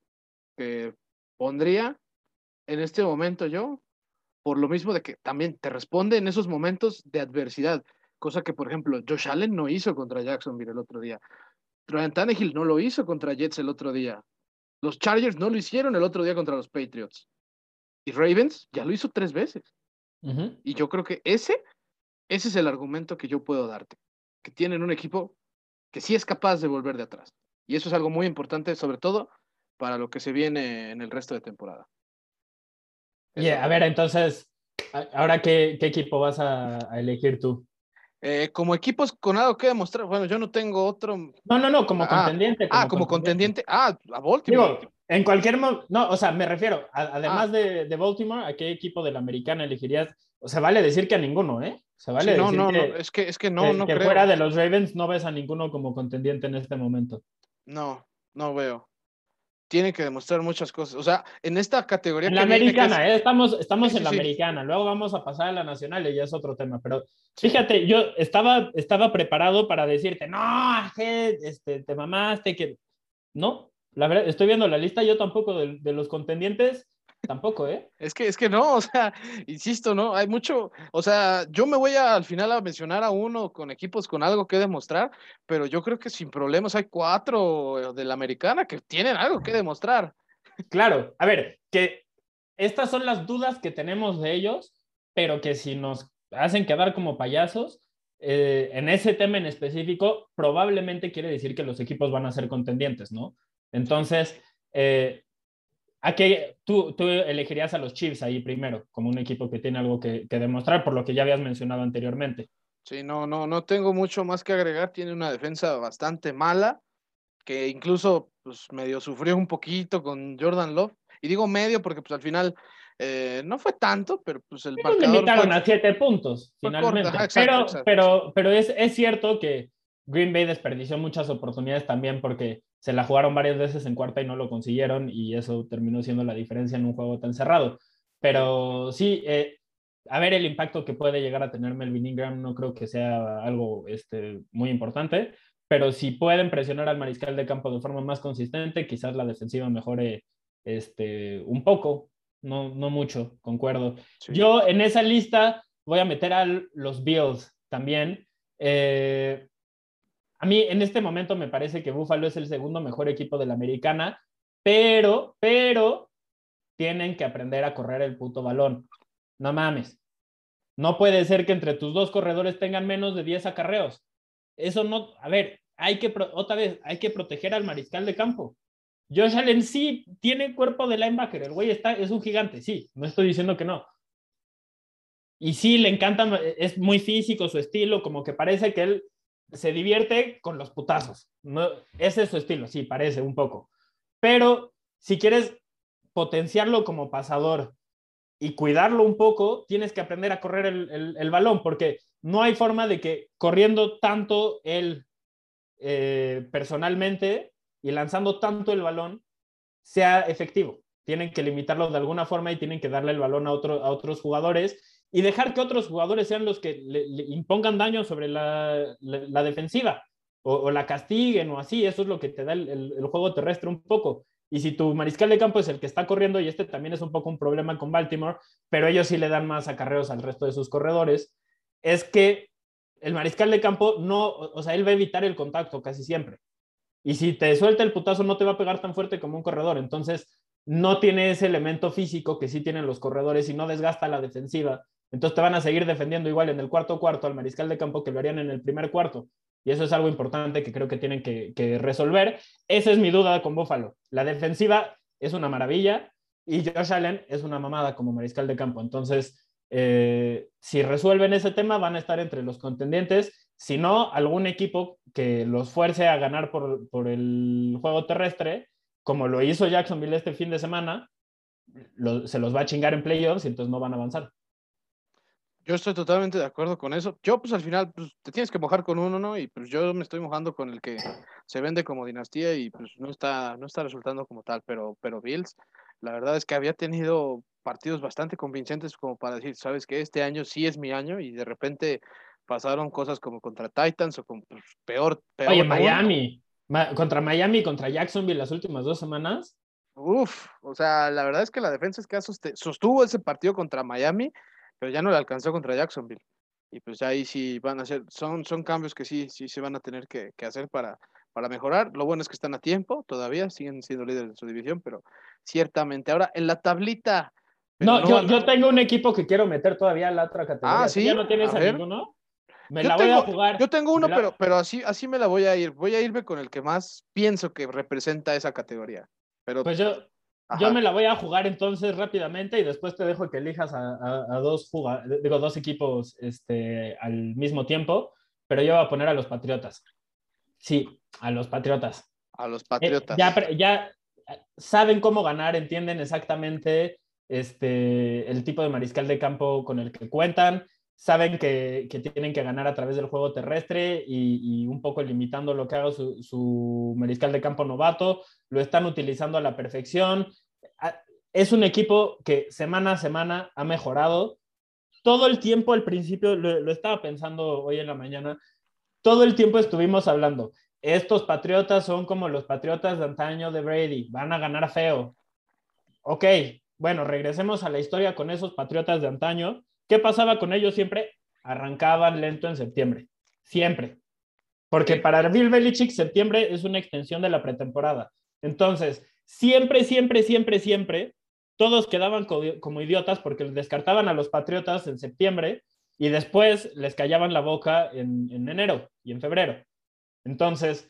A: que pondría en este momento yo, por lo mismo de que también te responde en esos momentos de adversidad, cosa que, por ejemplo, Josh Allen no hizo contra Jacksonville el otro día. Ryan Tannehill no lo hizo contra Jets el otro día. Los Chargers no lo hicieron el otro día contra los Patriots. Y Ravens ya lo hizo tres veces. Y yo creo que ese, ese es el argumento que yo puedo darte. Que tienen un equipo que sí es capaz de volver de atrás. Y eso es algo muy importante, sobre todo para lo que se viene en el resto de temporada.
B: A ver, entonces, ahora qué, equipo vas a, elegir tú?
A: Eh, como equipos con algo que demostrar, bueno, yo no tengo otro.
B: No, no, no, como ah, contendiente.
A: ah, como contendiente. Ah, a Baltimore.
B: en cualquier momento, no, o sea, me refiero, además ah. de, Baltimore, ¿a qué equipo de la americana elegirías? O sea, vale decir que a ninguno, ¿eh? O sea, vale
A: no,
B: decir
A: no,
B: que,
A: no, es que, es que no, no
B: que fuera de los Ravens no ves a ninguno como contendiente en este momento.
A: No, no veo tiene que demostrar muchas cosas. O sea, en esta categoría.
B: En la americana, ¿eh? estamos, estamos en la americana. Luego vamos a pasar a la nacional y ya es otro tema. Pero fíjate, yo estaba, estaba preparado para decirte, no, este, te mamaste, que. No, la verdad, estoy viendo la lista, yo tampoco de, de los contendientes Tampoco, ¿eh?
A: Es que, es que no, o sea, insisto, ¿no? Hay mucho, o sea, yo me voy a, al final a mencionar a uno con equipos con algo que demostrar, pero yo creo que sin problemas hay cuatro de la americana que tienen algo que demostrar.
B: Claro, a ver, que estas son las dudas que tenemos de ellos, pero que si nos hacen quedar como payasos, eh, en ese tema en específico, probablemente quiere decir que los equipos van a ser contendientes, ¿no? Entonces, eh, ¿A qué tú, tú elegirías a los Chiefs ahí primero, como un equipo que tiene algo que, demostrar, por lo que ya habías mencionado anteriormente?
A: Sí, no, no, no tengo mucho más que agregar. Tiene una defensa bastante mala, que incluso pues, medio sufrió un poquito con Jordan Love. Y digo medio porque pues al final eh, no fue tanto, pero pues el
B: marcador... limitaron a siete puntos, finalmente. pero, pero, pero es, es cierto que Green Bay desperdició muchas oportunidades también porque se la jugaron varias veces en cuarta y no lo consiguieron y eso terminó siendo la diferencia en un juego tan cerrado. Pero sí, eh, a ver el impacto que puede llegar a tener Melvin Ingram no creo que sea algo este, muy importante, pero si pueden presionar al mariscal de campo de forma más consistente, quizás la defensiva mejore este, un poco, no, no mucho, concuerdo. Yo en esa lista voy a meter a los Bills también. Eh, a mí en este momento me parece que Buffalo es el segundo mejor equipo de la americana, pero, pero tienen que aprender a correr el puto balón. No mames. No puede ser que entre tus dos corredores tengan menos de 10 acarreos. Eso no, a ver, hay que, otra vez, hay que proteger al mariscal de campo. Josh Allen sí tiene cuerpo de linebacker, el güey está, es un gigante, sí, no estoy diciendo que no. Y sí, le encanta, es muy físico su estilo, como que parece que él se divierte con los putazos. No, ese es su estilo, sí, parece un poco. Pero si quieres potenciarlo como pasador y cuidarlo un poco, tienes que aprender a correr el, balón, porque no hay forma de que corriendo tanto él eh, personalmente y lanzando tanto el balón sea efectivo. Tienen que limitarlo de alguna forma y tienen que darle el balón a, a otros jugadores y dejar que otros jugadores sean los que le, impongan daño sobre la, defensiva o, la castiguen o así. Eso es lo que te da el, juego terrestre un poco. Y si tu mariscal de campo es el que está corriendo, y este también es un poco un problema con Baltimore, pero ellos sí le dan más acarreos al resto de sus corredores, es que el mariscal de campo no, o sea, él va a evitar el contacto casi siempre. Y si te suelta el putazo, no te va a pegar tan fuerte como un corredor. Entonces, no tiene ese elemento físico que sí tienen los corredores y no desgasta la defensiva entonces te van a seguir defendiendo igual en el cuarto cuarto al mariscal de campo que lo harían en el primer cuarto. Y eso es algo importante que creo que tienen que, resolver. Esa es mi duda con Buffalo. La defensiva es una maravilla y Josh Allen es una mamada como mariscal de campo. Entonces, eh, si resuelven ese tema, van a estar entre los contendientes. Si no, algún equipo que los fuerce a ganar por, por el juego terrestre, como lo hizo Jacksonville este fin de semana, se los va a chingar en playoffs y entonces no van a avanzar.
A: Yo estoy totalmente de acuerdo con eso. Yo, pues al final, pues te tienes que mojar con uno, ¿no? Y pues yo me estoy mojando con el que se vende como dinastía y pues no está, no está resultando como tal. Pero, pero Bills, la verdad es que había tenido partidos bastante convincentes como para decir, sabes que este año sí es mi año y de repente pasaron cosas como contra Titans o con pues, peor, peor.
B: Oye, Miami, contra Miami, contra Jacksonville las últimas dos semanas.
A: Uf, o sea, la verdad es que la defensa es que sostuvo ese partido contra Miami, pero ya no le alcanzó contra Jacksonville. Y pues ahí sí van a ser, son, son cambios que sí, sí se van a tener que, hacer para, para mejorar. Lo bueno es que están a tiempo todavía, siguen siendo líderes de su división, pero ciertamente. Ahora, en la tablita.
B: No, yo, yo, tengo un equipo que quiero meter todavía en la otra categoría. Ah, sí. ¿Ya no tienes a, ninguno?
A: Me la voy a jugar. Yo tengo uno, pero, pero así, así me la voy a ir. Voy a irme con el que más pienso que representa esa categoría. Pero,
B: pues yo, yo me la voy a jugar entonces rápidamente y después te dejo que elijas a, dos, digo, dos equipos este, al mismo tiempo, pero yo voy a poner a los Patriotas. Sí, a los Patriotas.
A: A los Patriotas.
B: ya, ya saben cómo ganar, entienden exactamente este, el tipo de mariscal de campo con el que cuentan, saben que, tienen que ganar a través del juego terrestre y, un poco limitando lo que haga su, mariscal de campo novato, lo están utilizando a la perfección. Ah, es un equipo que semana a semana ha mejorado. Todo el tiempo, al principio, lo, estaba pensando hoy en la mañana, todo el tiempo estuvimos hablando, estos patriotas son como los patriotas de antaño de Brady, van a ganar feo. Ok, bueno, regresemos a la historia con esos patriotas de antaño ¿Qué pasaba con ellos siempre? Arrancaban lento en septiembre, siempre. Porque para Bill Belichick septiembre es una extensión de la pretemporada. Entonces, siempre, siempre, siempre, siempre, todos quedaban como idiotas porque descartaban a los Patriotas en septiembre y después les callaban la boca en, en enero y en febrero. Entonces,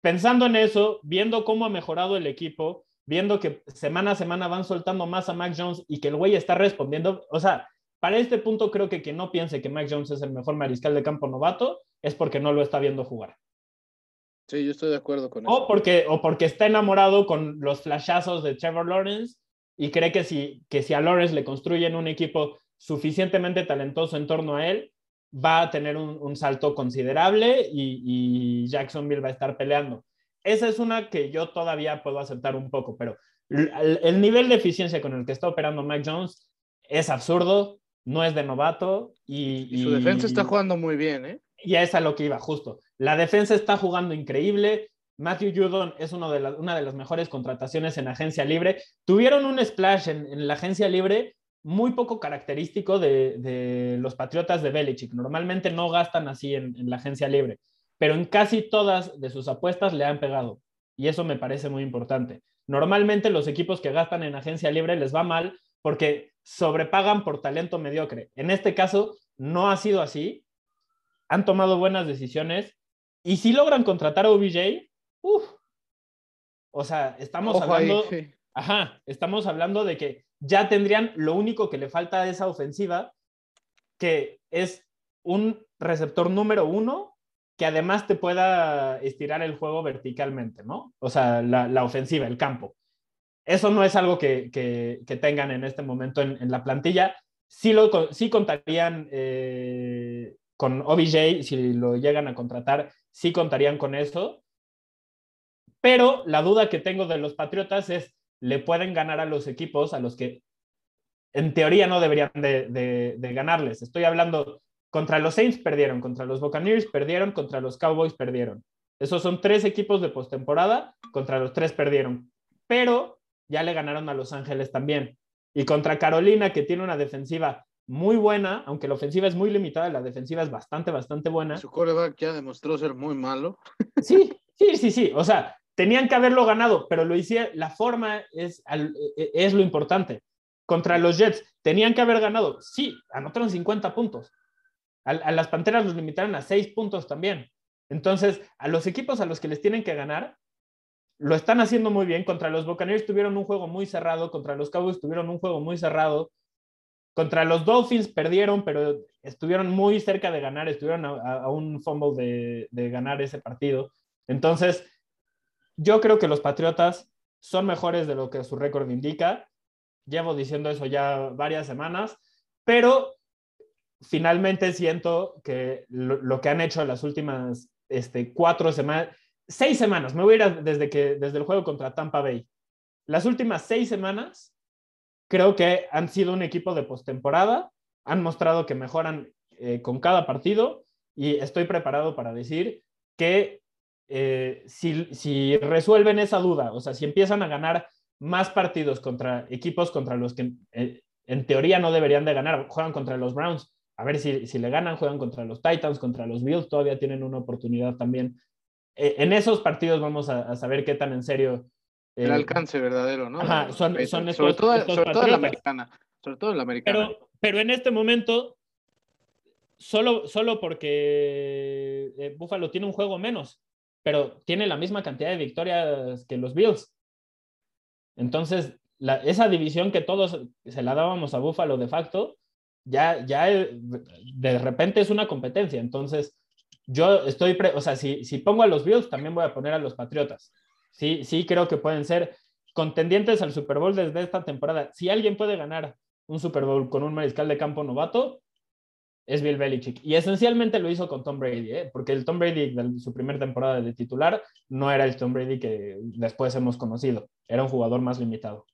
B: pensando en eso, viendo cómo ha mejorado el equipo, viendo que semana a semana van soltando más a Mac Jones y que el güey está respondiendo, o sea, para este punto creo que quien no piense que Mac Jones es el mejor mariscal de campo novato es porque no lo está viendo jugar.
A: Sí, yo estoy de acuerdo con
B: eso. O porque, o porque está enamorado con los flashazos de Trevor Lawrence y cree que si, que si a Lawrence le construyen un equipo suficientemente talentoso en torno a él, va a tener un, salto considerable y, Jacksonville va a estar peleando. Esa es una que yo todavía puedo aceptar un poco, pero el, el nivel de eficiencia con el que está operando Mac Jones es absurdo no es de novato y,
A: su defensa está jugando muy bien, ¿eh?
B: Y es a lo que iba, justo. La defensa está jugando increíble. Matthew Judon es uno de una de las mejores contrataciones en agencia libre. Tuvieron un splash en, la agencia libre muy poco característico de, los Patriotas de Belichick. Normalmente no gastan así en, en la agencia libre, pero en casi todas de sus apuestas le han pegado. Y eso me parece muy importante. Normalmente los equipos que gastan en agencia libre les va mal porque sobrepagan por talento mediocre. En este caso, no ha sido así. Han tomado buenas decisiones y si logran contratar a OBJ, uff. O sea, estamos hablando. Ajá, estamos hablando de que ya tendrían lo único que le falta a esa ofensiva, que es un receptor número uno que además te pueda estirar el juego verticalmente, ¿no? O sea, la, la ofensiva, el campo. Eso no es algo que, tengan en este momento en, la plantilla. Sí, lo, sí contarían eh, con OBJ, si lo llegan a contratar, sí contarían con eso. Pero la duda que tengo de los Patriotas es, ¿le pueden ganar a los equipos a los que en teoría no deberían de, de ganarles? Estoy hablando, contra los Saints perdieron, contra los Buccaneers perdieron, contra los Cowboys perdieron. Esos son tres equipos de postemporada, contra los tres perdieron. Pero ya le ganaron a Los Ángeles también. Y contra Carolina, que tiene una defensiva muy buena, aunque la ofensiva es muy limitada, la defensiva es bastante, bastante buena.
A: Su coreback ya demostró ser muy malo.
B: Sí, sí, sí, sí. O sea, tenían que haberlo ganado, pero lo hicieron, la forma es, e, es lo importante. Contra los Jets, tenían que haber ganado. Sí, anotaron 50 puntos. A, a las Panteras los limitaron a 6 puntos también. Entonces, a los equipos a los que les tienen que ganar, lo están haciendo muy bien. Contra los Buccaneers tuvieron un juego muy cerrado, contra los Cowboys tuvieron un juego muy cerrado. Contra los Dolphins perdieron, pero estuvieron muy cerca de ganar, estuvieron a, un fumble de, ganar ese partido. Entonces, yo creo que los Patriotas son mejores de lo que su récord indica. Llevo diciendo eso ya varias semanas, pero finalmente siento que lo, que han hecho en las últimas este, cuatro semanas, seis semanas, me voy a ir desde, que, desde el juego contra Tampa Bay. Las últimas seis semanas creo que han sido un equipo de postemporada, han mostrado que mejoran eh, con cada partido y estoy preparado para decir que eh, si, si, resuelven esa duda, o sea, si empiezan a ganar más partidos contra equipos contra los que eh, en teoría no deberían de ganar. Juegan contra los Browns. A ver si, si le ganan, juegan contra los Titans, contra los Bills, todavía tienen una oportunidad también. Eh, en esos partidos vamos a, saber qué tan en serio.
A: El alcance verdadero, ¿no?
B: Ajá, son, son
A: sobre todo, sobre todo en la americana. Sobre todo en la americana.
B: Pero, pero en este momento, solo, solo porque Buffalo tiene un juego menos, pero tiene la misma cantidad de victorias que los Bills. Entonces, esa división que todos se la dábamos a Buffalo de facto, ya, ya eh, de repente es una competencia. Entonces, yo estoy, o sea, si, si pongo a los Bills, también voy a poner a los Patriotas. Sí, sí creo que pueden ser contendientes al Super Bowl desde esta temporada. Si alguien puede ganar un Super Bowl con un mariscal de campo novato, es Bill Belichick. Y esencialmente lo hizo con Tom Brady, ¿eh? porque el Tom Brady de su primera temporada de titular no era el Tom Brady que después hemos conocido, era un jugador más limitado.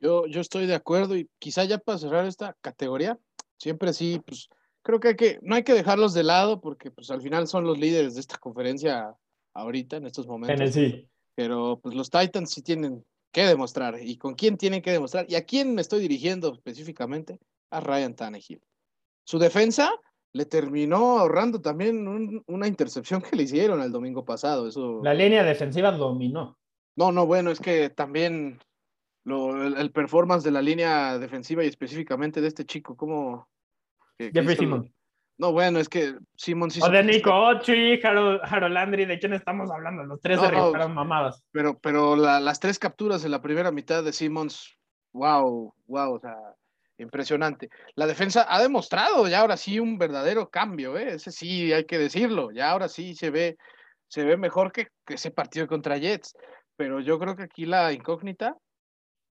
A: Yo, yo estoy de acuerdo y quizá ya para cerrar esta categoría, siempre sí, pues creo que, hay que no hay que dejarlos de lado porque pues al final son los líderes de esta conferencia ahorita, en estos momentos. Pero pues los Titans sí tienen que demostrar y con quién tienen que demostrar y a quién me estoy dirigiendo específicamente, a Ryan Tannehill. Su defensa le terminó ahorrando también una intercepción que le hicieron el domingo pasado. Eso...
B: La línea defensiva dominó.
A: No, no, bueno, es que también lo, el, performance de la línea defensiva y específicamente de este chico,
B: Jeffrey.
A: No, bueno, es que Simon sí...
B: O de Nico Ochi, Harold, Landry, ¿de quién estamos hablando? Los tres no, se mamadas.
A: Pero, pero las tres capturas en la primera mitad de Simmons, wow, wow, o sea, impresionante. La defensa ha demostrado ya ahora sí un verdadero cambio, ¿eh? ese sí hay que decirlo, ya ahora sí se ve, se ve mejor que, ese partido contra Jets, pero yo creo que aquí la incógnita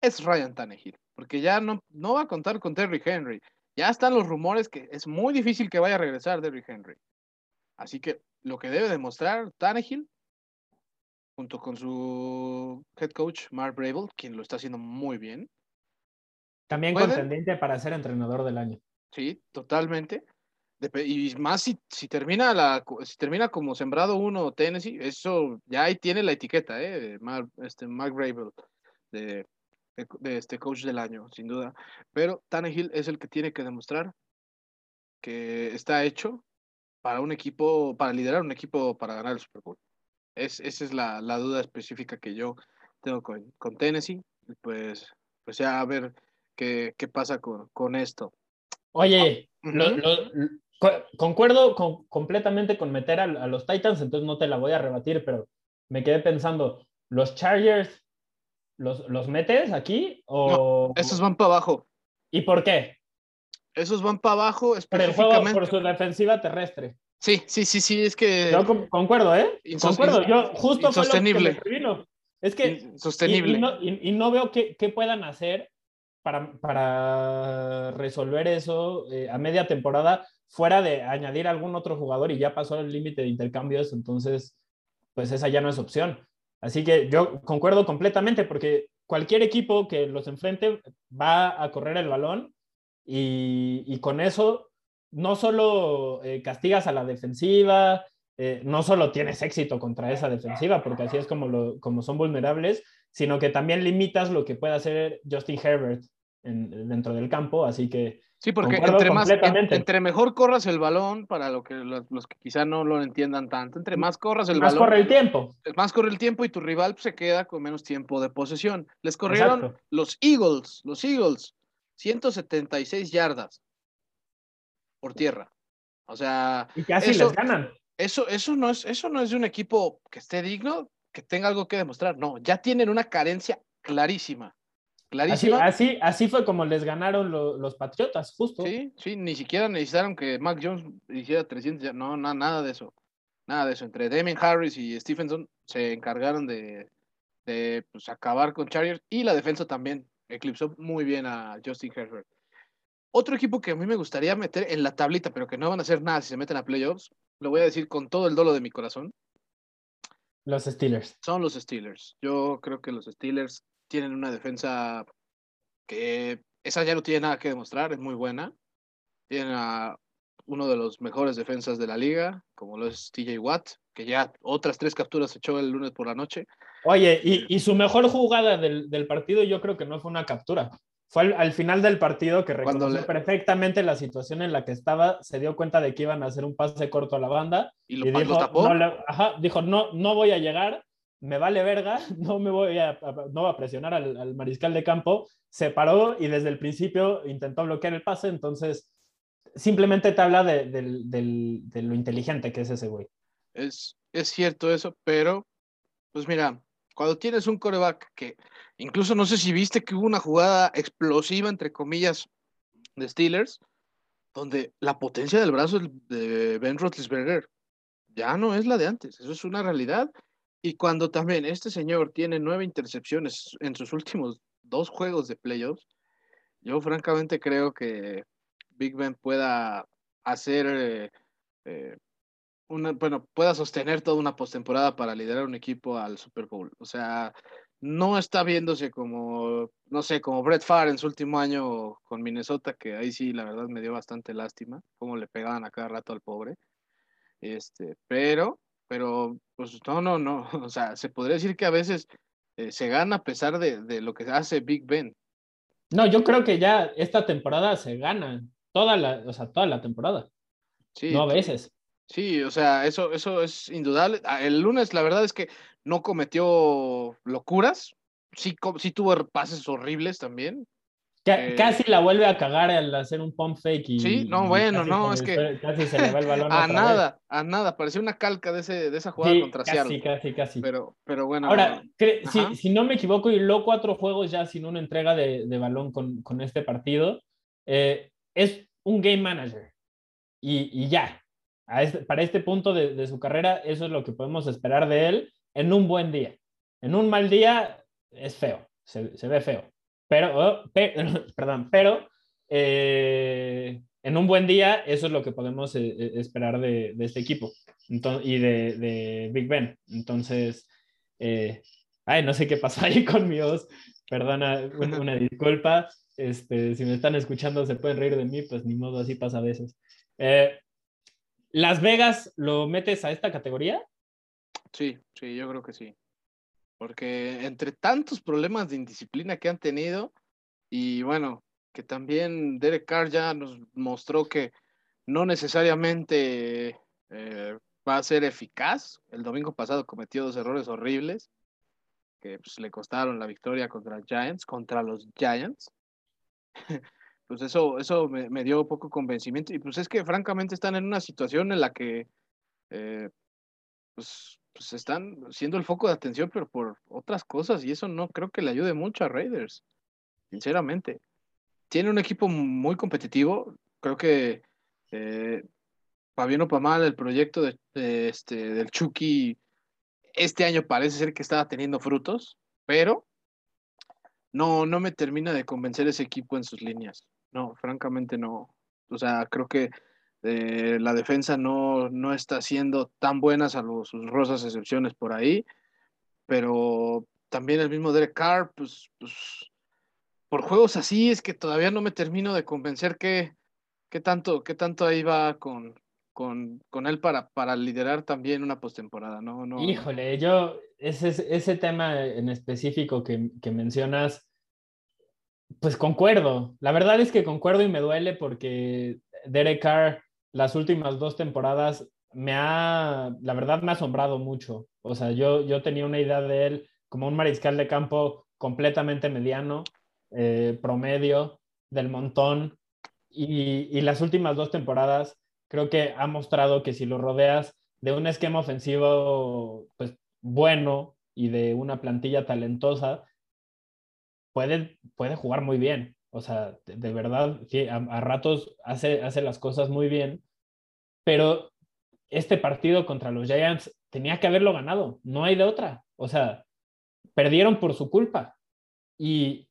A: es Ryan Tannehill, porque ya no, no va a contar con Terry Henry. Ya están los rumores que es muy difícil que vaya a regresar Terry Henry. Así que lo que debe demostrar Tannehill, junto con su head coach Mark Brable, quien lo está haciendo muy bien,
B: también contendiente para ser entrenador del año.
A: Sí, totalmente. Y más si, si, termina la, si termina como sembrado uno Tennessee, eso ya ahí tiene la etiqueta, ¿eh? Mark, este, Mark de, de, este coach del año, sin duda. Pero Tannehill es el que tiene que demostrar que está hecho para un equipo, para liderar un equipo para ganar el Super Bowl. Es, esa es la, la duda específica que yo tengo con, con Tennessee. Pues, pues ya a ver qué, qué pasa con, con, esto.
B: Oye, concuerdo completamente con meter a, los Titans, entonces no te la voy a rebatir, pero me quedé pensando, ¿los Chargers los, los metes aquí o...?
A: esos van para abajo.
B: ¿Y por qué?
A: Esos van para abajo
B: específicamente. por su defensiva terrestre.
A: Sí, sí, sí, sí, es que...
B: Yo concuerdo, ¿eh? concuerdo, yo justo
A: insostenible.
B: Fue lo que Es que...
A: Sostenible.
B: Y, no, veo qué, qué puedan hacer para, para resolver eso eh, a media temporada, fuera de añadir algún otro jugador y ya pasó el límite de intercambios, entonces, pues esa ya no es opción. Así que yo concuerdo completamente porque cualquier equipo que los enfrente va a correr el balón y, con eso no solo eh, castigas a la defensiva, eh, no solo tienes éxito contra esa defensiva, porque así es como, como son vulnerables, sino que también limitas lo que puede hacer Justin Herbert dentro del campo, así que...
A: Sí, porque entre, más, entre mejor corras el balón, para lo que, los, que quizá no lo entiendan tanto, entre más corras el
B: más
A: balón...
B: Más corre el tiempo.
A: Más corre el tiempo y tu rival se queda con menos tiempo de posesión. Les corrieron los Eagles, los Eagles, 176 yardas por tierra. O sea...
B: Y casi eso, les ganan.
A: Eso, eso, no es, eso no es de un equipo que esté digno, que tenga algo que demostrar. No, ya tienen una carencia clarísima.
B: Así, así, fue como les ganaron los Patriotas, justo.
A: Sí, sí, ni siquiera necesitaron que Mac Jones hiciera 300, no, nada de eso. Nada de eso. Entre Damien Harris y Stephenson se encargaron de, pues, acabar con Chargers y la defensa también eclipsó muy bien a Justin Herbert. Otro equipo que a mí me gustaría meter en la tablita, pero que no van a hacer nada si se meten a playoffs, lo voy a decir con todo el dolo de mi corazón.
B: Los Steelers.
A: Son los Steelers. Yo creo que los Steelers tienen una defensa que esa ya no tiene nada que demostrar, es muy buena. Tienen a uno de los mejores defensas de la liga, como lo es TJ Watt, que ya otras tres capturas echó el lunes por la noche.
B: Oye, y, su mejor jugada del, partido yo creo que no fue una captura. Fue al, final del partido que reconoció perfectamente la situación en la que estaba, se dio cuenta de que iban a hacer un pase corto a la banda y, lo, dijo, No, dijo, no, no voy a llegar, me vale verga, no me voy a, no a presionar al, mariscal de campo, se paró y desde el principio intentó bloquear el pase, entonces simplemente te habla de, de lo inteligente que es ese güey.
A: Es, es cierto eso, pero pues mira, cuando tienes un coreback que incluso no sé si viste que hubo una jugada explosiva, entre comillas, de Steelers, donde la potencia del brazo de Ben Roethlisberger ya no es la de antes, eso es una realidad. Y cuando también este señor tiene nueve intercepciones en sus últimos dos juegos de playoffs, yo francamente creo que Big Ben pueda hacer eh, eh, bueno, pueda sostener toda una postemporada para liderar un equipo al Super Bowl. O sea, no está viéndose como, no sé, como Brett Favre en su último año con Minnesota, que ahí sí, la verdad, me dio bastante lástima, cómo le pegaban a cada rato al pobre. Este, pero, pero, pues no, no, no. O sea, se podría decir que a veces eh, se gana a pesar de, de lo que hace Big Ben.
B: No, yo creo que ya esta temporada se gana, toda la, o sea, toda la temporada. Sí, no a veces.
A: Sí, o sea, eso, eso es indudable. Ah, el lunes, la verdad es que no cometió locuras. Sí, sí tuvo pases horribles también.
B: Eh, casi la vuelve a cagar al hacer un pump fake. Y,
A: sí, no, bueno, no, es que.
B: Casi se le va el balón.
A: a nada, a nada. Parecía una calca de, ese, de esa jugada contra
B: Casi, casi, casi.
A: Pero, pero bueno.
B: Ahora, si, si, no me equivoco, y lo cuatro juegos ya sin una entrega de, de balón con, con, este partido. Eh, es un game manager. Y, y ya, este, para este punto de, su carrera, eso es lo que podemos esperar de él en un buen día. En un mal día es feo, se, ve feo. Pero, oh, perdón, pero eh, en un buen día eso es lo que podemos eh, eh, esperar de, este equipo y de, Big Ben. Entonces, ay, no sé qué pasó ahí con mi voz. Perdona, una, disculpa. Este, si me están escuchando se pueden reír de mí, pues ni modo, así pasa a veces. ¿Las Vegas lo metes a esta categoría?
A: Sí, sí, yo creo que sí. Porque entre tantos problemas de indisciplina que han tenido, y bueno, que también Derek Carr ya nos mostró que no necesariamente eh, va a ser eficaz. El domingo pasado cometió dos errores horribles que pues, le costaron la victoria contra Giants, contra los Giants. pues eso, eso me, dio poco convencimiento. Y pues es que francamente están en una situación en la que eh, pues, pues, están siendo el foco de atención, pero por otras cosas, y eso no creo que le ayude mucho a Raiders, sinceramente. Tiene un equipo muy competitivo, creo que eh, Fabiano Pamal, el proyecto de, este, del Chucky, este año parece ser que estaba teniendo frutos, pero no, no me termina de convencer ese equipo en sus líneas. No, francamente no. O sea, creo que eh, la defensa no, no está siendo tan buena, salvo sus rosas excepciones por ahí. Pero también el mismo Derek Carr, pues, pues por juegos así es que todavía no me termino de convencer que, qué tanto, qué tanto ahí va con, con, con, él para, para liderar también una postemporada, ¿no? no
B: Híjole, yo, ese, ese tema en específico que, que mencionas, pues concuerdo. La verdad es que concuerdo y me duele porque Derek Carr las últimas dos temporadas me ha, la verdad me ha asombrado mucho. O sea, yo, yo tenía una idea de él como un mariscal de campo completamente mediano, eh, promedio, del montón. Y, y, las últimas dos temporadas creo que ha mostrado que si lo rodeas de un esquema ofensivo pues bueno y de una plantilla talentosa, puede, puede jugar muy bien. O sea, de, verdad, a, ratos hace, hace las cosas muy bien, pero este partido contra los Giants tenía que haberlo ganado, no hay de otra. O sea, perdieron por su culpa. Y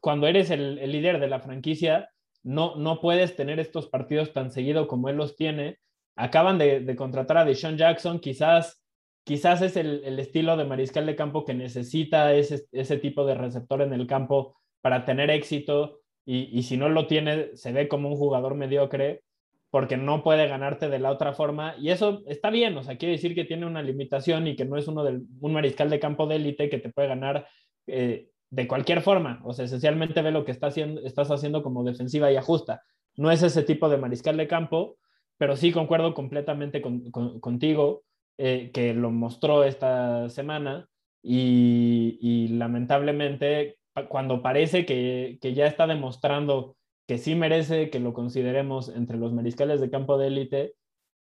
B: cuando eres el, líder de la franquicia, no, no puedes tener estos partidos tan seguido como él los tiene. Acaban de, de contratar a Deshaun Jackson, quizás quizás es el, estilo de mariscal de campo que necesita ese, ese, tipo de receptor en el campo para tener éxito y, si no lo tiene, se ve como un jugador mediocre. porque no puede ganarte de la otra forma. Y eso está bien, o sea, quiere decir que tiene una limitación y que no es uno del, un mariscal de campo de élite que te puede ganar eh, de cualquier forma. O sea, esencialmente ve lo que está haciendo, estás haciendo como defensiva y ajusta. No es ese tipo de mariscal de campo, pero sí concuerdo completamente contigo eh, que lo mostró esta semana y, lamentablemente cuando parece que, que ya está demostrando que sí merece que lo consideremos entre los mariscales de campo de élite,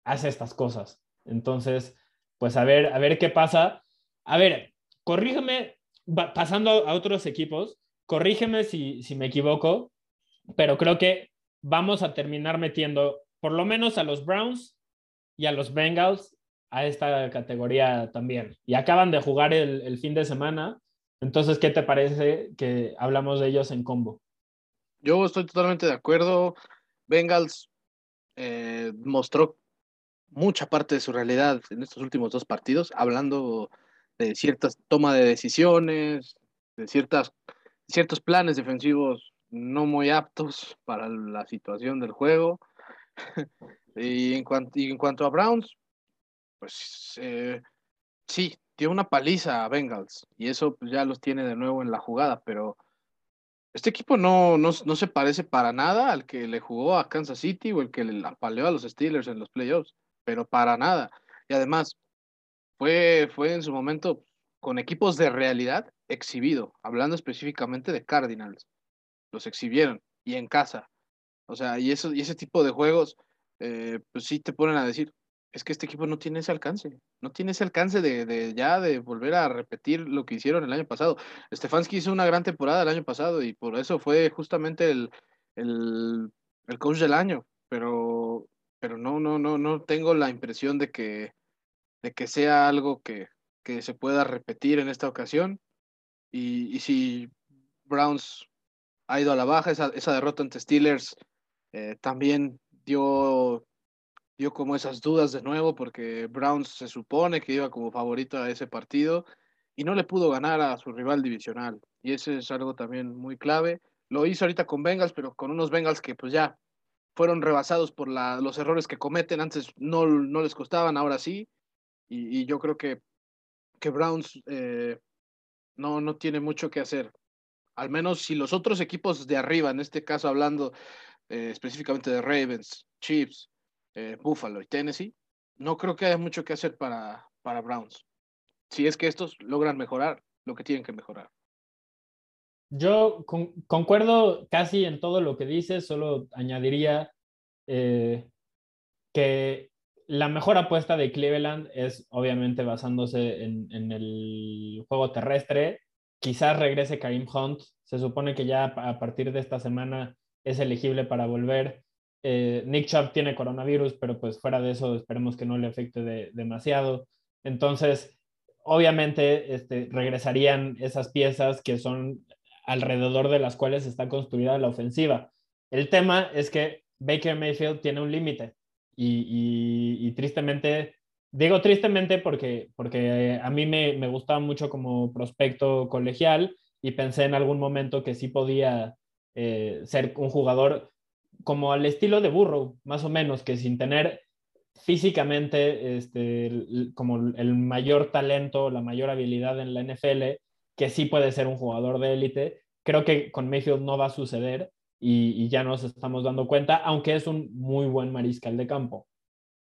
B: hace estas cosas. Entonces, pues a ver, a ver qué pasa. A ver, corrígeme, pasando a otros equipos, corrígeme si, si me equivoco, pero creo que vamos a terminar metiendo por lo menos a los Browns y a los Bengals a esta categoría también. Y acaban de jugar el, el fin de semana. Entonces, ¿qué te parece que hablamos de ellos en combo?
A: Yo estoy totalmente de acuerdo. Bengals eh, mostró mucha parte de su realidad en estos últimos dos partidos, hablando de ciertas toma de decisiones, de ciertas, ciertos planes defensivos no muy aptos para la situación del juego. y, en cuanto, y en cuanto a Browns, pues eh, sí, dio una paliza a Bengals y eso pues, ya los tiene de nuevo en la jugada, pero este equipo no, no, se parece para nada al que le jugó a Kansas City o el que le apaleó a los Steelers en los playoffs, pero para nada. Y además, fue, fue en su momento con equipos de realidad exhibido, hablando específicamente de Cardinals. Los exhibieron y en casa. O sea, y, eso, y ese tipo de juegos, eh, pues sí te ponen a decir, es que este equipo no tiene ese alcance, no tiene ese alcance de, ya de volver a repetir lo que hicieron el año pasado. Stefanski hizo una gran temporada el año pasado y por eso fue justamente el, el, coach del año, pero, pero no, no, no, no tengo la impresión de que, de que sea algo que, se pueda repetir en esta ocasión. Y, si Browns ha ido a la baja, esa, esa derrota ante Steelers eh, también dio dio como esas dudas de nuevo porque Browns se supone que iba como favorito a ese partido y no le pudo ganar a su rival divisional. Y ese es algo también muy clave. Lo hizo ahorita con Bengals, pero con unos Bengals que pues ya fueron rebasados por la, los errores que cometen. Antes no, no les costaban, ahora sí. Y, yo creo que, que Browns eh, no, no tiene mucho que hacer. Al menos si los otros equipos de arriba, en este caso hablando eh, específicamente de Ravens, Chiefs, eh, Buffalo y Tennessee, no creo que haya mucho que hacer para, para Browns. Si es que estos logran mejorar lo que tienen que mejorar.
B: Yo concuerdo casi en todo lo que dices, solo añadiría eh, que la mejor apuesta de Cleveland es obviamente basándose en, en, el juego terrestre. Quizás regrese Karim Hunt. Se supone que ya a partir de esta semana es elegible para volver. Eh, Nick Chubb tiene coronavirus, pero pues fuera de eso esperemos que no le afecte demasiado. Entonces, obviamente este, regresarían esas piezas que son alrededor de las cuales está construida la ofensiva. El tema es que Baker Mayfield tiene un límite y, tristemente, digo tristemente porque, porque a mí me, me gustaba mucho como prospecto colegial y pensé en algún momento que sí podía eh, ser un jugador como al estilo de Burrow, más o menos, que sin tener físicamente este, como el mayor talento, la mayor habilidad en la NFL, que sí puede ser un jugador de élite, creo que con Mayfield no va a suceder y, ya nos estamos dando cuenta, aunque es un muy buen mariscal de campo.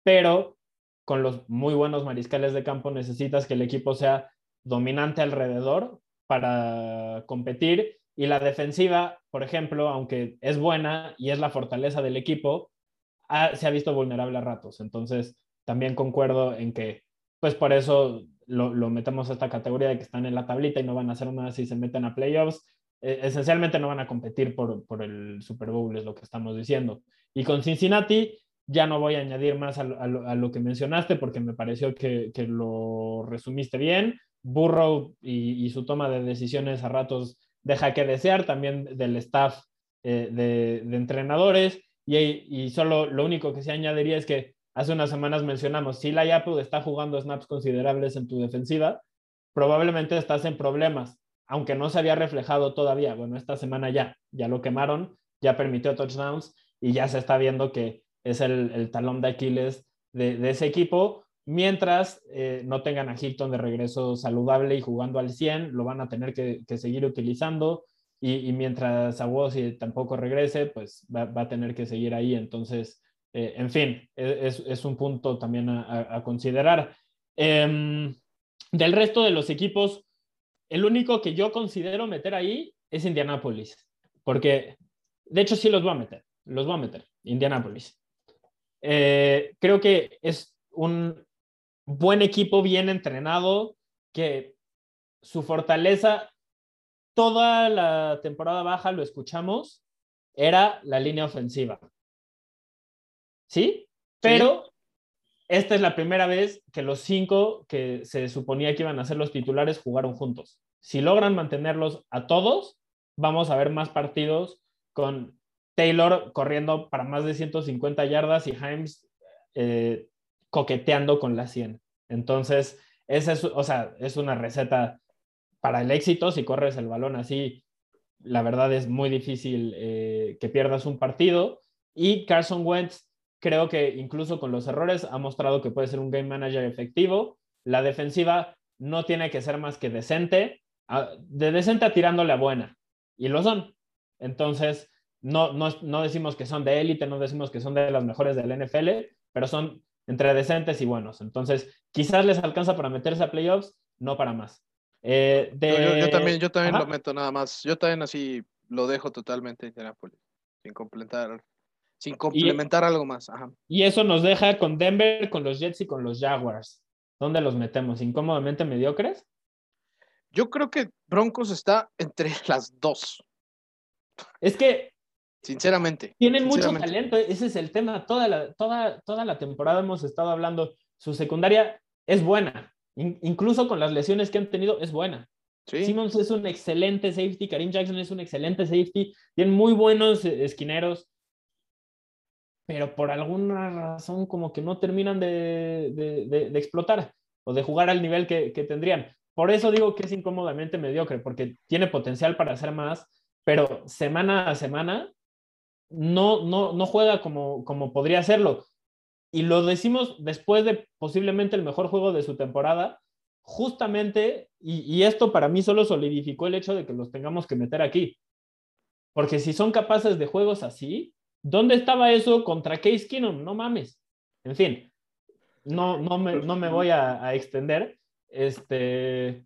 B: Pero con los muy buenos mariscales de campo necesitas que el equipo sea dominante alrededor para competir y la defensiva, por ejemplo, aunque es buena y es la fortaleza del equipo, se ha visto vulnerable a ratos. Entonces, también concuerdo en que, pues por eso lo, metemos a esta categoría de que están en la tablita y no van a hacer nada si se meten a playoffs. E, esencialmente no van a competir por, por, el Super Bowl, es lo que estamos diciendo. Y con Cincinnati, ya no voy a añadir más a, lo, que mencionaste porque me pareció que, que lo resumiste bien. Burrow y, su toma de decisiones a ratos deja que desear también del staff eh, de, entrenadores. Y, solo lo único que se añadiría es que hace unas semanas mencionamos, si la Apple está jugando snaps considerables en tu defensiva, probablemente estás en problemas, aunque no se había reflejado todavía. Bueno, esta semana ya, ya lo quemaron, ya permitió touchdowns y ya se está viendo que es el, talón de Aquiles de, ese equipo. Mientras eh, no tengan a Hilton de regreso saludable y jugando al 100, lo van a tener que, seguir utilizando. Y, mientras Awosi tampoco regrese, pues va, a tener que seguir ahí. Entonces, eh, en fin, e, es, un punto también a, considerar. Em, del resto de los equipos, el único que yo considero meter ahí es Indianapolis, porque de hecho sí los voy a meter, los voy a meter, Indianapolis. Eh, creo que es un buen equipo, bien entrenado, que su fortaleza, toda la temporada baja, lo escuchamos, era la línea ofensiva. ¿Sí? Pero esta es la primera vez que los cinco que se suponía que iban a ser los titulares jugaron juntos. Si logran mantenerlos a todos, vamos a ver más partidos con Taylor corriendo para más de 150 yardas y Himes eh, coqueteando con la 100. Entonces, esa es, o sea, es una receta para el éxito. Si corres el balón así, la verdad es muy difícil eh, que pierdas un partido. Y Carson Wentz creo que incluso con los errores ha mostrado que puede ser un game manager efectivo. La defensiva no tiene que ser más que decente, de decente a tirándole a buena, y lo son. Entonces, no, no, decimos que son de élite, no decimos que son de las mejores del NFL, pero son entre decentes y buenos. Entonces, quizás les alcanza para meterse a playoffs, no para más.
A: Eh, yo, también, yo también lo meto nada más. Yo también así lo dejo totalmente en Indianapolis, sin completar sin complementar algo más.
B: Y eso nos deja con Denver, con los Jets y con los Jaguars. ¿Dónde los metemos? ¿Incómodamente mediocres?
A: Yo creo que Broncos está entre las dos.
B: Es que.
A: Sinceramente.
B: Tienen mucho talento, ese es el tema. Toda la, toda, toda la temporada hemos estado hablando. Su secundaria es buena. incluso con las lesiones que han tenido, es buena. Simmons es un excelente safety, Karim Jackson es un excelente safety, tienen muy buenos eh, esquineros pero por alguna razón como que no terminan de, explotar o de jugar al nivel que, tendrían. Por eso digo que es incómodamente mediocre, porque tiene potencial para hacer más, pero semana a semana no, no, no juega como, como podría hacerlo. Y lo decimos después de posiblemente el mejor juego de su temporada, justamente, y, y, esto para mí solo solidificó el hecho de que los tengamos que meter aquí. Porque si son capaces de juegos así, ¿Dónde estaba eso contra Case Keenum? No mames. En fin, no, no, me, no me voy a, extender. Este,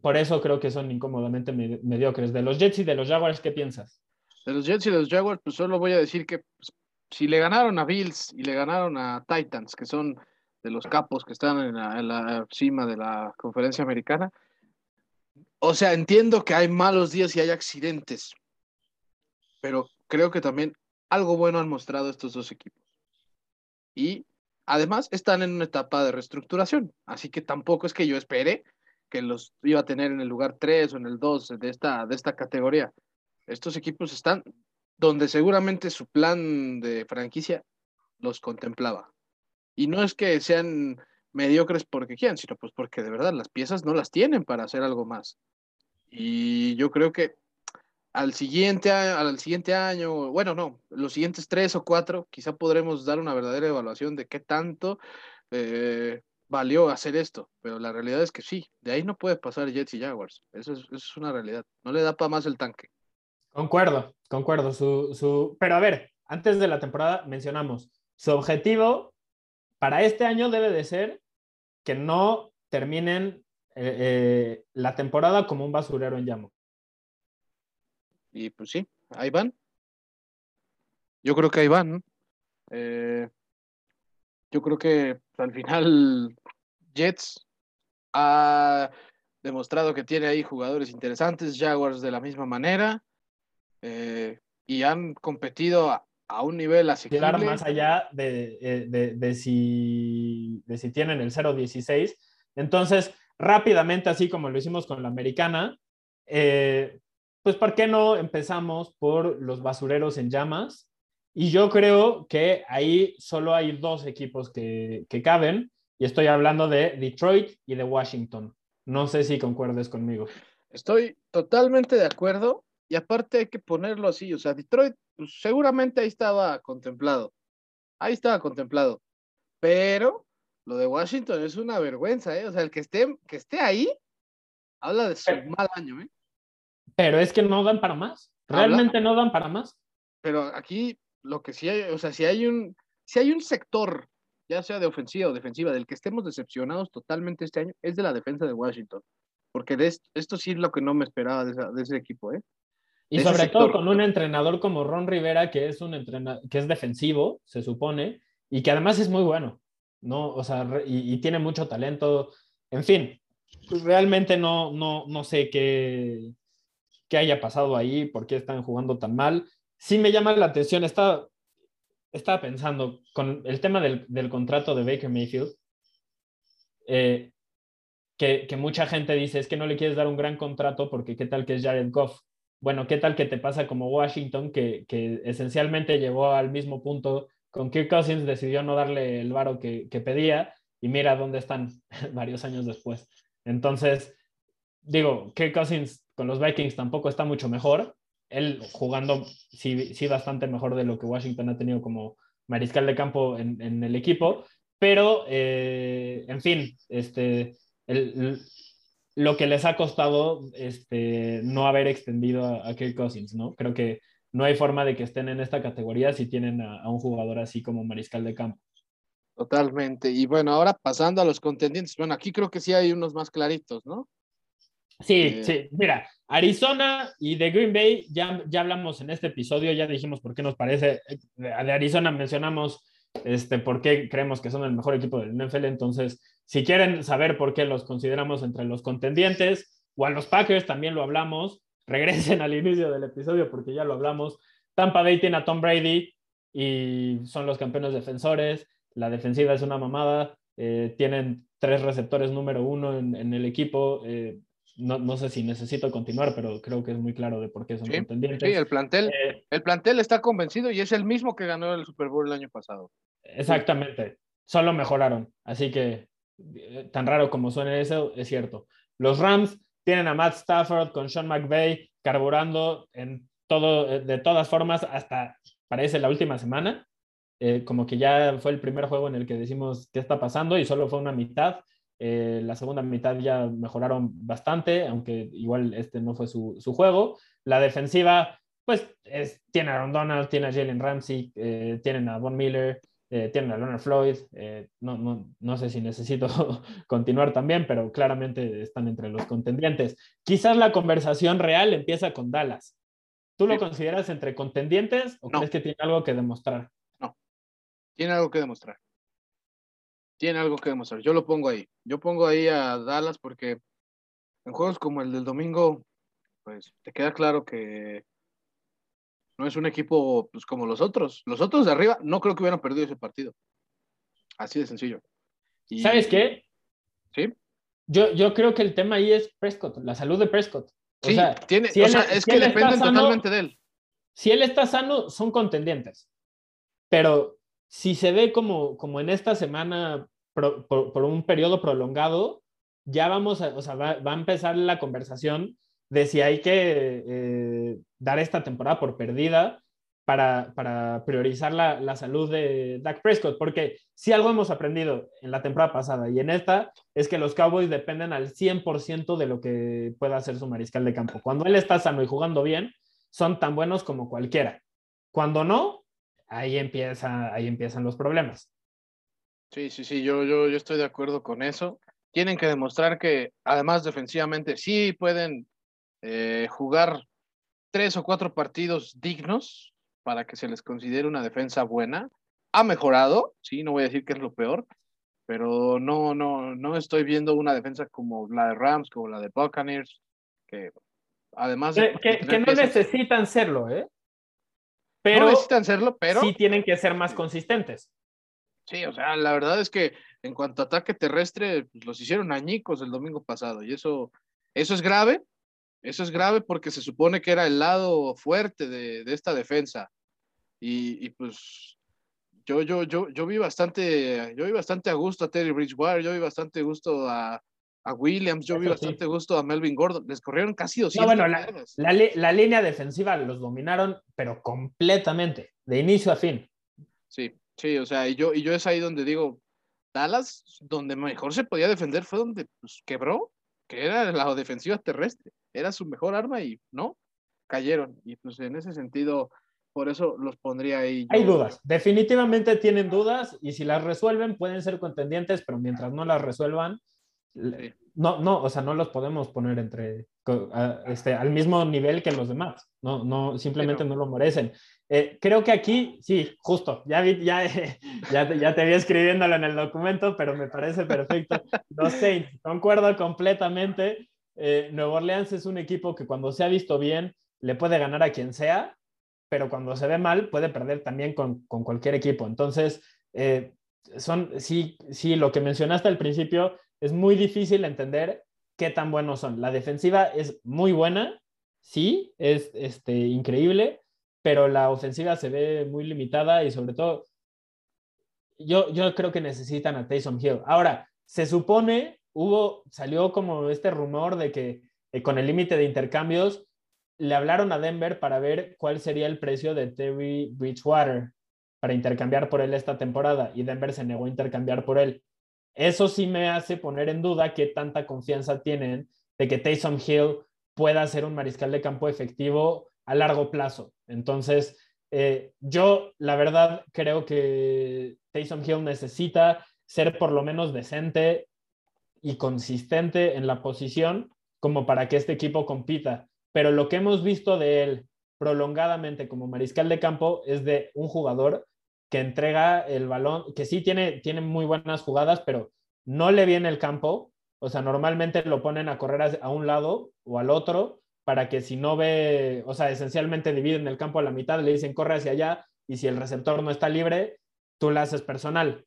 B: por eso creo que son incómodamente mediocres. De los Jets y de los Jaguars, ¿qué piensas?
A: De los Jets y de los Jaguars, pues solo voy a decir que pues, si le ganaron a Bills y le ganaron a Titans, que son de los capos que están en la, cima de la conferencia americana, o sea, entiendo que hay malos días y hay accidentes, pero creo que también algo bueno han mostrado estos dos equipos. Y además están en una etapa de reestructuración, así que tampoco es que yo espere que los iba a tener en el lugar 3 o en el 2 de esta, de esta categoría. Estos equipos están donde seguramente su plan de franquicia los contemplaba. Y no es que sean mediocres porque quieran, sino pues porque de verdad las piezas no las tienen para hacer algo más. Y yo creo que al siguiente, al siguiente año, bueno, no, los siguientes tres o cuatro, quizá podremos dar una verdadera evaluación de qué tanto eh, valió hacer esto, pero la realidad es que sí, de ahí no puede pasar Jets y Jaguars, eso es, una realidad, no le da para más el tanque.
B: Concuerdo, concuerdo, su, su... pero a ver, antes de la temporada mencionamos, su objetivo para este año debe de ser que no terminen eh, eh, la temporada como un basurero en llamo.
A: Y pues sí, ahí van. Yo creo que ahí van. Eh, yo creo que al final Jets ha demostrado que tiene ahí jugadores interesantes, Jaguars de la misma manera, eh, y han competido a, un nivel
B: asequible. más allá eh, de, de, si, de si tienen el 0-16. Entonces, rápidamente, así como lo hicimos con la americana, eh, pues ¿por qué no empezamos por los basureros en llamas? Y yo creo que ahí solo hay dos equipos que, caben, y estoy hablando de Detroit y de Washington. No sé si concuerdes conmigo.
A: Estoy totalmente de acuerdo, y aparte hay que ponerlo así, o sea, Detroit pues, seguramente ahí estaba contemplado. ahí estaba contemplado. Pero lo de Washington es una vergüenza, ¿eh? O sea, el que esté, que esté ahí habla de su mal año, ¿eh?
B: Pero es que no dan para más. Realmente no dan para más.
A: Pero aquí lo que sí hay, o sea, si hay un, si hay un sector, ya sea de ofensiva o defensiva, del que estemos decepcionados totalmente este año, es de la defensa de Washington. Porque de esto, sí es lo que no me esperaba de, ese equipo, ¿eh?
B: Y sobre todo con un entrenador como Ron Rivera, que es un entrenador, que es defensivo, se supone, y que además es muy bueno, ¿no? O sea, y, tiene mucho talento. En fin, pues realmente no, no, no sé qué, qué haya pasado ahí, por qué están jugando tan mal. Sí me llama la atención, estaba, estaba pensando con el tema del, del contrato de Baker Mayfield, eh, que, que, mucha gente dice es que no le quieres dar un gran contrato porque qué tal que es Jared Goff. Bueno, qué tal que te pasa como Washington, que, que esencialmente llegó al mismo punto con Kirk Cousins, decidió no darle el varo que, que pedía y mira dónde están varios años después. Entonces, digo, Kirk Cousins con los Vikings tampoco está mucho mejor. Él jugando sí, sí bastante mejor de lo que Washington ha tenido como mariscal de campo en, el equipo, pero eh, en fin, este, lo que les ha costado este, no haber extendido a, a Kirk Cousins, ¿no? Creo que no hay forma de que estén en esta categoría si tienen a, un jugador así como mariscal de campo.
A: Totalmente. Y bueno, ahora pasando a los contendientes, bueno, aquí creo que sí hay unos más claritos, ¿no?
B: Sí, eh, sí, mira, Arizona y de Green Bay, ya, ya hablamos en este episodio, ya dijimos por qué nos parece, eh, de Arizona mencionamos este, por qué creemos que son el mejor equipo del NFL, entonces, si quieren saber por qué los consideramos entre los contendientes, o a los Packers también lo hablamos, regresen al inicio del episodio porque ya lo hablamos, Tampa Bay tiene a Tom Brady y son los campeones defensores, la defensiva es una mamada, eh, tienen tres receptores número uno en, en el equipo, eh, no, no, sé si necesito continuar, pero creo que es muy claro de por qué son contendientes.
A: Sí, el plantel, eh, el plantel está convencido y es el mismo que ganó el Super Bowl el año pasado.
B: Exactamente, solo mejoraron. Así que, tan raro como suene eso, es cierto. Los Rams tienen a Matt Stafford con Sean McVay carburando en todo, eh, de todas formas, hasta parece la última semana. como que ya fue el primer juego en el que decimos qué está pasando y solo fue una mitad eh, la segunda mitad ya mejoraron bastante, aunque igual este no fue su, juego. La defensiva, pues tiene a Aaron Donald, tiene a Jalen Ramsey, eh, tienen a Von Miller, eh, tienen a Leonard Floyd. No, no, no, sé si necesito continuar también, pero claramente están entre los contendientes. Quizás la conversación real empieza con Dallas. ¿Tú lo consideras entre contendientes o crees que tiene algo que demostrar?
A: No, tiene algo que demostrar tiene algo que demostrar. Yo lo pongo ahí. Yo pongo ahí a Dallas porque en juegos como el del domingo, pues te queda claro que no es un equipo pues, como los otros. Los otros de arriba no creo que hubieran perdido ese partido. Así de sencillo.
B: ¿Sabes qué?
A: Sí.
B: Yo, yo creo que el tema ahí es Prescott, la salud de Prescott.
A: sí, tiene, es que dependen totalmente de él.
B: Si él está sano, son contendientes. Pero si se ve como, como en esta semana por, un periodo prolongado, ya vamos a, o sea, va, a empezar la conversación de si hay que eh, dar esta temporada por perdida para, para priorizar la, la, salud de Dak Prescott, porque si algo hemos aprendido en la temporada pasada y en esta es que los Cowboys dependen al 100% de lo que pueda hacer su mariscal de campo. Cuando él está sano y jugando bien, son tan buenos como cualquiera. Cuando no, ahí, empieza, ahí empiezan los problemas.
A: Sí, sí, sí, yo, yo, yo estoy de acuerdo con eso. Tienen que demostrar que además defensivamente sí pueden eh, jugar tres o cuatro partidos dignos para que se les considere una defensa buena. Ha mejorado, sí, no voy a decir que es lo peor, pero no, no, no estoy viendo una defensa como la de Rams, como la de Buccaneers, que además...
B: que, no necesitan serlo, ¿eh? Pero,
A: no necesitan serlo, pero...
B: Sí tienen que ser más consistentes.
A: Sí, o sea, la verdad es que en cuanto a ataque terrestre, pues, los hicieron añicos el domingo pasado y eso, eso es grave, eso es grave porque se supone que era el lado fuerte de, esta defensa. Y, pues yo, yo, yo, yo vi bastante, yo vi bastante a gusto a Terry Bridgewater, yo vi bastante gusto a, Williams, yo vi bastante gusto a Melvin Gordon. Les corrieron casi 200
B: no, bueno, la, la, línea defensiva los dominaron, pero completamente, de inicio a fin.
A: Sí, Sí, o sea, y yo, y yo es ahí donde digo, Dallas, donde mejor se podía defender fue donde pues, quebró, que era la defensiva terrestre, era su mejor arma y no, cayeron. Y pues en ese sentido, por eso los pondría ahí.
B: Hay dudas, definitivamente tienen dudas y si las resuelven pueden ser contendientes, pero mientras no las resuelvan, no, no, o sea, no los podemos poner entre, este, al mismo nivel que los demás, no, no, simplemente no. lo merecen. Eh, creo que aquí, sí, justo, ya, ya, ya, ya, te vi escribiéndolo en el documento, pero me parece perfecto. Los Saints, concuerdo completamente. Eh, Nuevo Orleans es un equipo que cuando se ha visto bien le puede ganar a quien sea, pero cuando se ve mal puede perder también con, con cualquier equipo. Entonces, eh, son, sí, sí, lo que mencionaste al principio, es muy difícil entender qué tan buenos son. La defensiva es muy buena, sí, es este, increíble, pero la ofensiva se ve muy limitada y sobre todo, yo, yo creo que necesitan a Taysom Hill. Ahora, se supone, hubo, salió como este rumor de que eh, con el límite de intercambios le hablaron a Denver para ver cuál sería el precio de Terry Bridgewater para intercambiar por él esta temporada y Denver se negó a intercambiar por él. Eso sí me hace poner en duda qué tanta confianza tienen de que Taysom Hill pueda ser un mariscal de campo efectivo a largo plazo. Entonces, eh, yo la verdad creo que Taysom Hill necesita ser por lo menos decente y consistente en la posición como para que este equipo compita. Pero lo que hemos visto de él prolongadamente como mariscal de campo es de un jugador que entrega el balón, que sí tiene, tiene muy buenas jugadas, pero no le viene el campo. O sea, normalmente lo ponen a correr a un lado o al otro para que si no ve, o sea, esencialmente dividen el campo a la mitad, le dicen corre hacia allá y si el receptor no está libre, tú lo haces personal.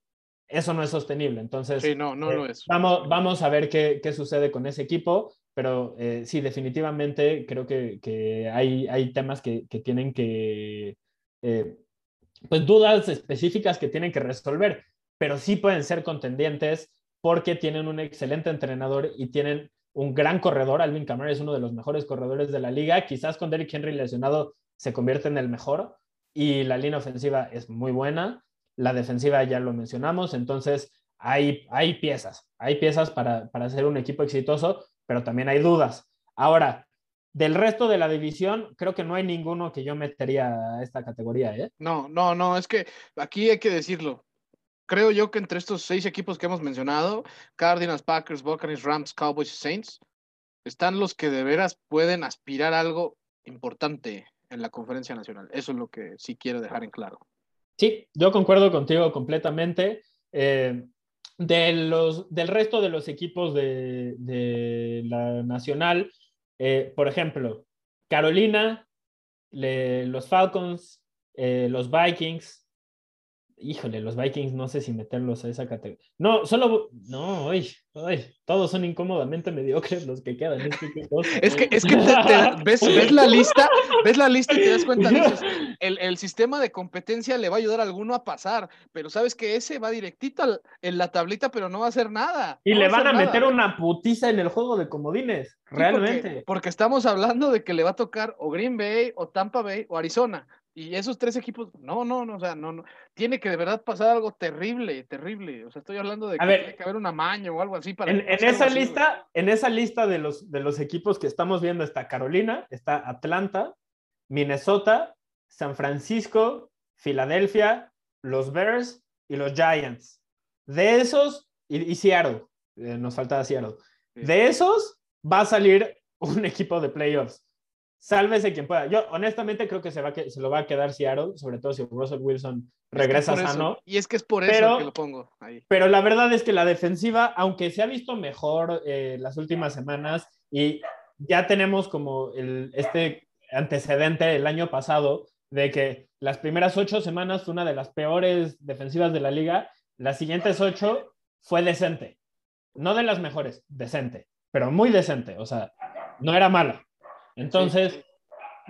B: Eso no es sostenible. Entonces,
A: sí, no, no lo
B: eh,
A: es.
B: Vamos, vamos a ver qué, qué sucede con ese equipo, pero eh, sí, definitivamente creo que, que hay, hay temas que, que tienen que eh, pues dudas específicas que tienen que resolver, pero sí pueden ser contendientes porque tienen un excelente entrenador y tienen un gran corredor. Alvin Kamara es uno de los mejores corredores de la liga. Quizás con Derrick Henry lesionado se convierte en el mejor y la línea ofensiva es muy buena. La defensiva ya lo mencionamos, entonces hay, hay piezas, hay piezas para, para ser un equipo exitoso, pero también hay dudas. Ahora, del resto de la división, creo que no hay ninguno que yo metería a esta categoría. ¿eh?
A: No, no, no, es que aquí hay que decirlo. Creo yo que entre estos seis equipos que hemos mencionado, Cardinals, Packers, Buccaneers, Rams, Cowboys y Saints, están los que de veras pueden aspirar a algo importante en la conferencia nacional. Eso es lo que sí quiero dejar en claro.
B: Sí, yo concuerdo contigo completamente. Eh, de los, del resto de los equipos de, de la nacional, eh, por ejemplo, Carolina, los Falcons, eh, los Vikings. Híjole, los Vikings no sé si meterlos a esa categoría. No, solo. No, uy, todos son incómodamente mediocres los que quedan.
A: Es que, es que, ves, la lista, ves la lista y te das cuenta, el, el, sistema de competencia le va a ayudar a alguno a pasar, pero sabes que ese va directito en la tablita, pero no va a hacer nada.
B: Y le van a, meter una putiza en el juego de comodines, realmente.
A: Porque, porque estamos hablando de que le va a tocar o Green Bay, o Tampa Bay, o Arizona. Y esos tres equipos, no, no, no, o sea, no, no. Tiene que de verdad pasar algo terrible, terrible. O sea, estoy hablando de que tiene que haber un amaño o algo así para.
B: En, esa lista, en esa lista de los, de los equipos que estamos viendo está Carolina, está Atlanta, Minnesota, San Francisco, Filadelfia, los Bears y los Giants. De esos, y, Seattle, eh, nos falta Seattle. De esos va a salir un equipo de playoffs sálvese quien pueda. Yo honestamente creo que se, va que se lo va a quedar Seattle, sobre todo si Russell Wilson regresa sano.
A: Y es que es por eso que lo pongo ahí.
B: Pero la verdad es que la defensiva, aunque se ha visto mejor eh, las últimas semanas y ya tenemos como el, este antecedente el año pasado de que las primeras ocho semanas fue una de las peores defensivas de la liga, las siguientes ocho fue decente. No de las mejores, decente, pero muy decente. O sea, no era mala, entonces,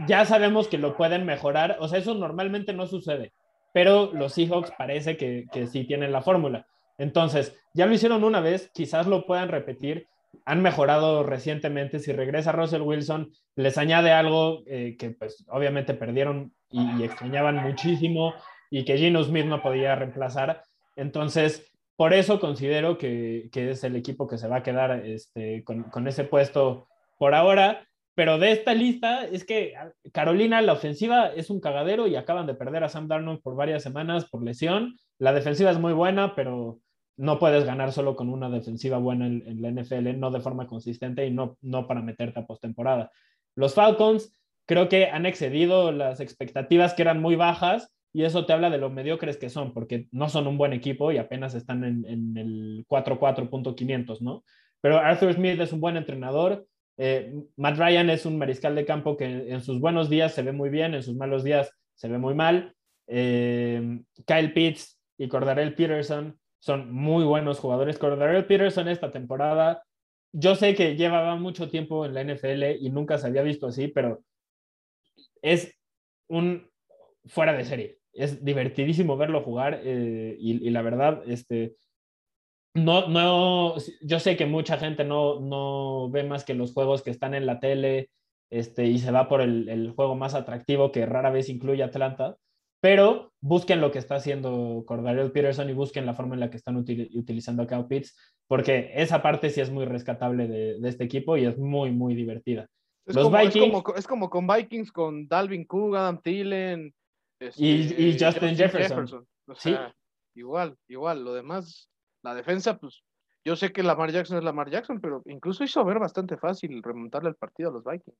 B: ya sabemos que lo pueden mejorar. O sea, eso normalmente no sucede, pero los Seahawks parece que, que sí tienen la fórmula. Entonces, ya lo hicieron una vez, quizás lo puedan repetir. Han mejorado recientemente. Si regresa Russell Wilson, les añade algo eh, que pues obviamente perdieron y, extrañaban muchísimo. y que Gino Smith no podía reemplazar. Entonces, por eso considero que, que es el equipo que se va a quedar este, con, con ese puesto por ahora. Pero de esta lista es que Carolina, la ofensiva es un cagadero y acaban de perder a Sam Darnold por varias semanas por lesión. La defensiva es muy buena, pero no puedes ganar solo con una defensiva buena en, la NFL, no de forma consistente y no, no para meterte a postemporada. Los Falcons creo que han excedido las expectativas que eran muy bajas y eso te habla de lo mediocres que son, porque no son un buen equipo y apenas están en, en el 4-4.500, ¿no? Pero Arthur Smith es un buen entrenador, eh, Matt Ryan es un mariscal de campo que en, sus buenos días se ve muy bien, en sus malos días se ve muy mal. Eh, Kyle Pitts y Cordarel Peterson son muy buenos jugadores. Cordarel Peterson esta temporada, yo sé que llevaba mucho tiempo en la NFL y nunca se había visto así, pero es un fuera de serie. Es divertidísimo verlo jugar eh, y, y, la verdad, este, no, no, yo sé que mucha gente no, no ve más que los juegos que están en la tele este, y se va por el, el juego más atractivo que rara vez incluye Atlanta, pero busquen lo que está haciendo Cordarel Peterson y busquen la forma en la que están utilizando a Cal Pitts, porque esa parte sí es muy rescatable de, de este equipo y es muy, muy divertida.
A: Es, Los como, Vikings, es, como, es como con Vikings, con Dalvin Cook, Adam Thielen
B: este, y, y, Justin, Justin Jefferson. Jefferson.
A: O sea, sí. igual, igual. Lo demás la defensa, pues yo sé que Lamar Jackson es Lamar Jackson, pero incluso hizo ver bastante fácil remontarle el partido a los Vikings.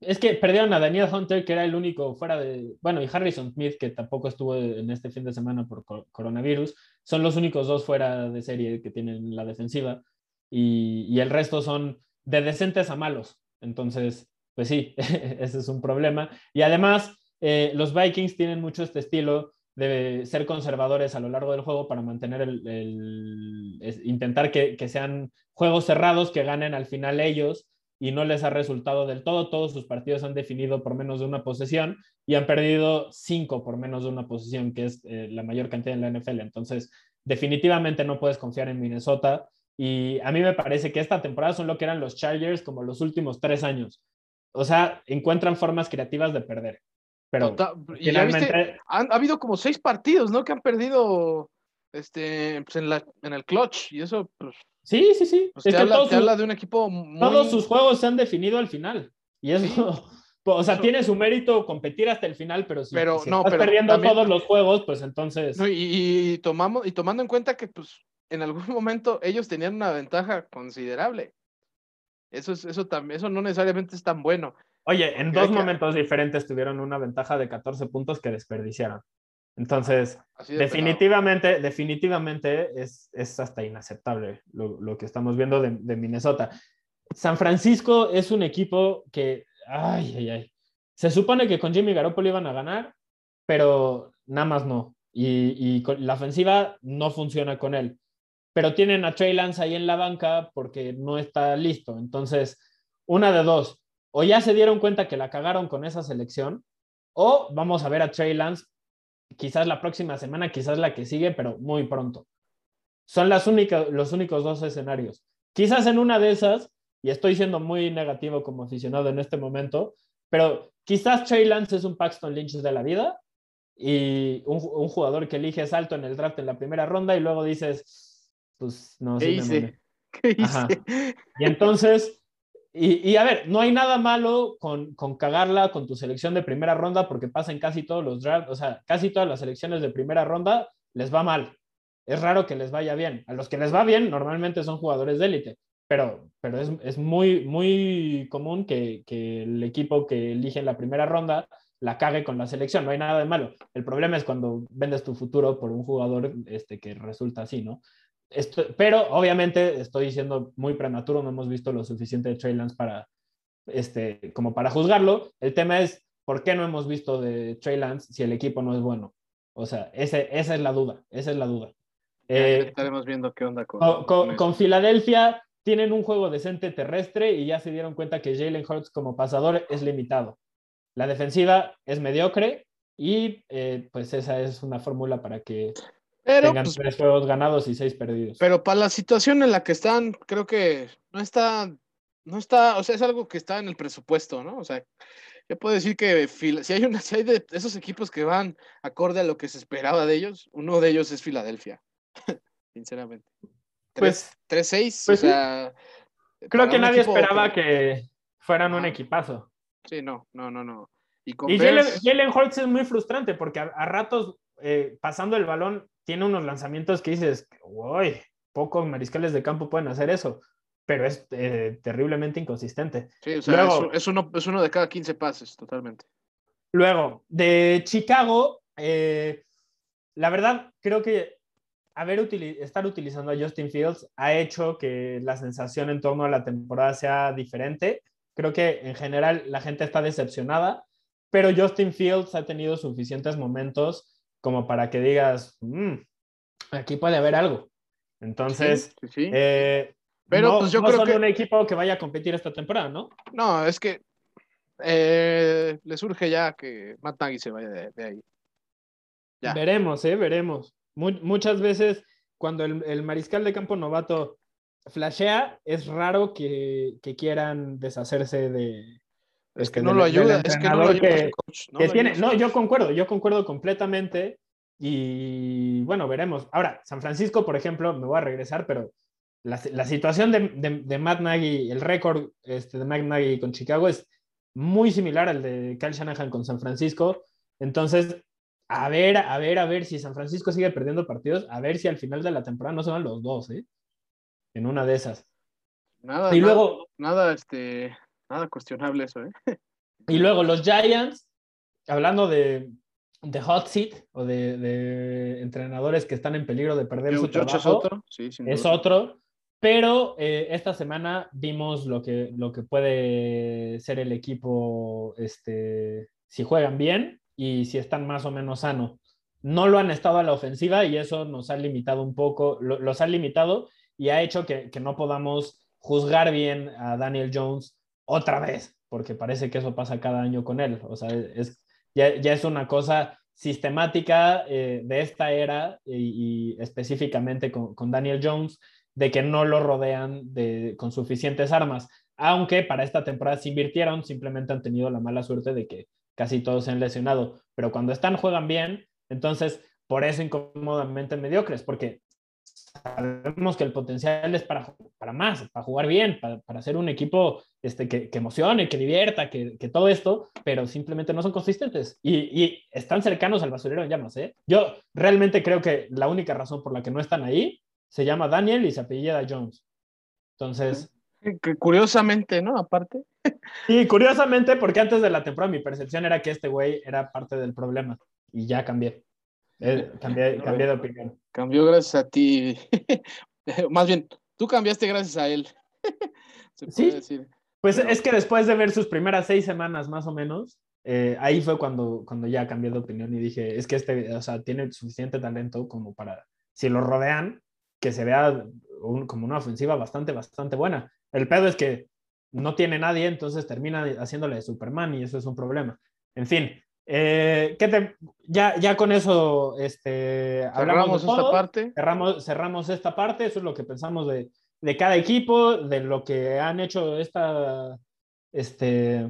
B: Es que perdieron a Daniel Hunter, que era el único fuera de. Bueno, y Harrison Smith, que tampoco estuvo en este fin de semana por coronavirus. Son los únicos dos fuera de serie que tienen la defensiva. Y, y el resto son de decentes a malos. Entonces, pues sí, ese es un problema. Y además, eh, los Vikings tienen mucho este estilo de ser conservadores a lo largo del juego para mantener el, intentar que, sean juegos cerrados que ganen al final ellos y no les ha resultado del todo. Todos sus partidos han definido por menos de una posesión y han perdido cinco por menos de una posesión, que es eh, la mayor cantidad en la NFL. Entonces, definitivamente no puedes confiar en Minnesota. Y a mí me parece que esta temporada son lo que eran los Chargers como los últimos tres años. O sea, encuentran formas creativas de perder. Pero
A: finalmente... han, ha habido como seis partidos, ¿no? Que han perdido este, pues en, la, en el clutch y eso, pues...
B: Sí, sí, sí.
A: Pues, te, habla, te habla, de un equipo muy...
B: Todos sus juegos se han definido al final. Y eso, sí. o sea, eso... tiene su mérito competir hasta el final, pero si,
A: pero,
B: si
A: no,
B: estás
A: pero
B: perdiendo
A: también...
B: todos los juegos, pues entonces...
A: No, y, y, tomamos, y tomando en cuenta que, pues, en algún momento ellos tenían una ventaja considerable. Eso, es, eso, también, eso no necesariamente es tan bueno.
B: Oye, en dos momentos diferentes tuvieron una ventaja de 14 puntos que desperdiciaron. Entonces, definitivamente, pegado. definitivamente es, es, hasta inaceptable lo, lo que estamos viendo de, de, Minnesota. San Francisco es un equipo que, ay, ay, ay. Se supone que con Jimmy Garoppolo iban a ganar, pero nada más no. Y, y la ofensiva no funciona con él. Pero tienen a Trey Lance ahí en la banca porque no está listo. Entonces, una de dos o ya se dieron cuenta que la cagaron con esa selección, o vamos a ver a Trey Lance quizás la próxima semana, quizás la que sigue, pero muy pronto. Son las únicas, los únicos dos escenarios. Quizás en una de esas, y estoy siendo muy negativo como aficionado en este momento, pero quizás Trey Lance es un Paxton Lynch de la vida y un, un jugador que eliges alto en el draft en la primera ronda y luego dices, pues no
A: sé. ¿Qué hice? ¿Qué hice?
B: Y entonces y, a ver, no hay nada malo con, con, cagarla con tu selección de primera ronda porque pasa casi todos los drafts, o sea, casi todas las selecciones de primera ronda les va mal. Es raro que les vaya bien. A los que les va bien normalmente son jugadores de élite, pero, pero es, es, muy, muy común que, que el equipo que elige en la primera ronda la cague con la selección, no hay nada de malo. El problema es cuando vendes tu futuro por un jugador este, que resulta así, ¿no? Esto, pero obviamente estoy diciendo muy prematuro, no hemos visto lo suficiente de Trey Lance para, este, como para juzgarlo. El tema es, ¿por qué no hemos visto de Trey Lance si el equipo no es bueno? O sea, ese, esa es la duda, esa es la duda.
A: Eh, estaremos viendo qué onda con,
B: con, con, con Filadelfia. Tienen un juego decente terrestre y ya se dieron cuenta que Jalen Hurts como pasador es limitado. La defensiva es mediocre y eh, pues esa es una fórmula para que pero, tengan pues, tres juegos ganados y seis perdidos.
A: Pero para la situación en la que están, creo que no está, no está, o sea, es algo que está en el presupuesto, ¿no? O sea, yo puedo decir que si hay, una, si hay de esos equipos que van acorde a lo que se esperaba de ellos, uno de ellos es Filadelfia, sinceramente.
B: Pues
A: 3-6, pues, o sea...
B: Creo que nadie esperaba que fueran un equipazo.
A: Sí, no, no, no, no.
B: Y, y Jalen, Hurts es muy frustrante porque a, ratos, eh, pasando el balón, tiene unos lanzamientos que dices, uy, pocos mariscales de campo pueden hacer eso pero es eh, terriblemente inconsistente.
A: Sí, o sea, es, uno, es, uno, de cada 15 pases, totalmente.
B: Luego, de Chicago, eh, la verdad, creo que haber estar utilizando a Justin Fields ha hecho que la sensación en torno a la temporada sea diferente. Creo que en general la gente está decepcionada, pero Justin Fields ha tenido suficientes momentos como para que digas, mm, aquí puede haber algo. Entonces, sí, eh, pero no, pues yo creo son que un equipo que vaya a competir esta temporada, ¿no?
A: No, es que eh, le surge ya que Matt Nagy se vaya de, ahí.
B: Veremos, ¿eh? Veremos. muchas veces cuando el, mariscal de campo novato flashea, es raro que, quieran deshacerse de...
A: Es que no lo ayuda, es que no lo ayuda.
B: tiene, no, yo concuerdo, yo concuerdo completamente. Y bueno, veremos. Ahora, San Francisco, por ejemplo, me voy a regresar, pero la, situación de, de, Matt Nagy, el récord este, de Matt Nagy con Chicago es muy similar al de Kyle Shanahan con San Francisco. Entonces, a ver, a ver, a ver si San Francisco sigue perdiendo partidos, a ver si al final de la temporada no se van los dos, ¿eh? En una de esas.
A: Nada, y luego, nada, este, nada cuestionable eso, ¿eh?
B: Y luego los Giants, hablando de, de hot seat o de, entrenadores que están en peligro de perder su trabajo,
A: es otro, sí,
B: es otro. Pero eh, esta semana vimos lo que, lo que puede ser el equipo este, si juegan bien y si están más o menos sanos. No lo han estado a la ofensiva y eso nos ha limitado un poco, los ha limitado y ha hecho que, no podamos juzgar bien a Daniel Jones otra vez, porque parece que eso pasa cada año con él. O sea, es, ya, es una cosa sistemática eh, de esta era y, específicamente con, con Daniel Jones de que no lo rodean de, con suficientes armas. Aunque para esta temporada se invirtieron, simplemente han tenido la mala suerte de que casi todos se han lesionado. Pero cuando están, juegan bien. Entonces, por eso incómodamente mediocres, porque sabemos que el potencial es para, para más, para jugar bien, para, para ser un equipo este, que, que emocione, que divierta, que, que, todo esto, pero simplemente no son consistentes y, y, están cercanos al basurero en llamas. ¿eh? Yo realmente creo que la única razón por la que no están ahí se llama Daniel y se apellida Jones. Entonces.
A: Que curiosamente, ¿no? Aparte.
B: Sí, curiosamente, porque antes de la temporada mi percepción era que este güey era parte del problema y ya cambié. Eh, cambié, cambié de opinión.
A: Cambió gracias a ti. Más bien, tú cambiaste gracias a él.
B: sí. Pues es que después de ver sus primeras seis semanas más o menos, eh, ahí fue cuando, cuando ya cambié de opinión y dije, es que este, o sea, tiene suficiente talento como para, si lo rodean, que se vea como una ofensiva bastante, bastante buena. El pedo es que no tiene nadie, entonces termina haciéndole de Superman y eso es un problema. En fin, eh, ¿qué ya, ya con eso este,
A: cerramos esta parte.
B: Cerramos, cerramos esta parte, eso es lo que pensamos de, de cada equipo, de lo que han hecho esta, este,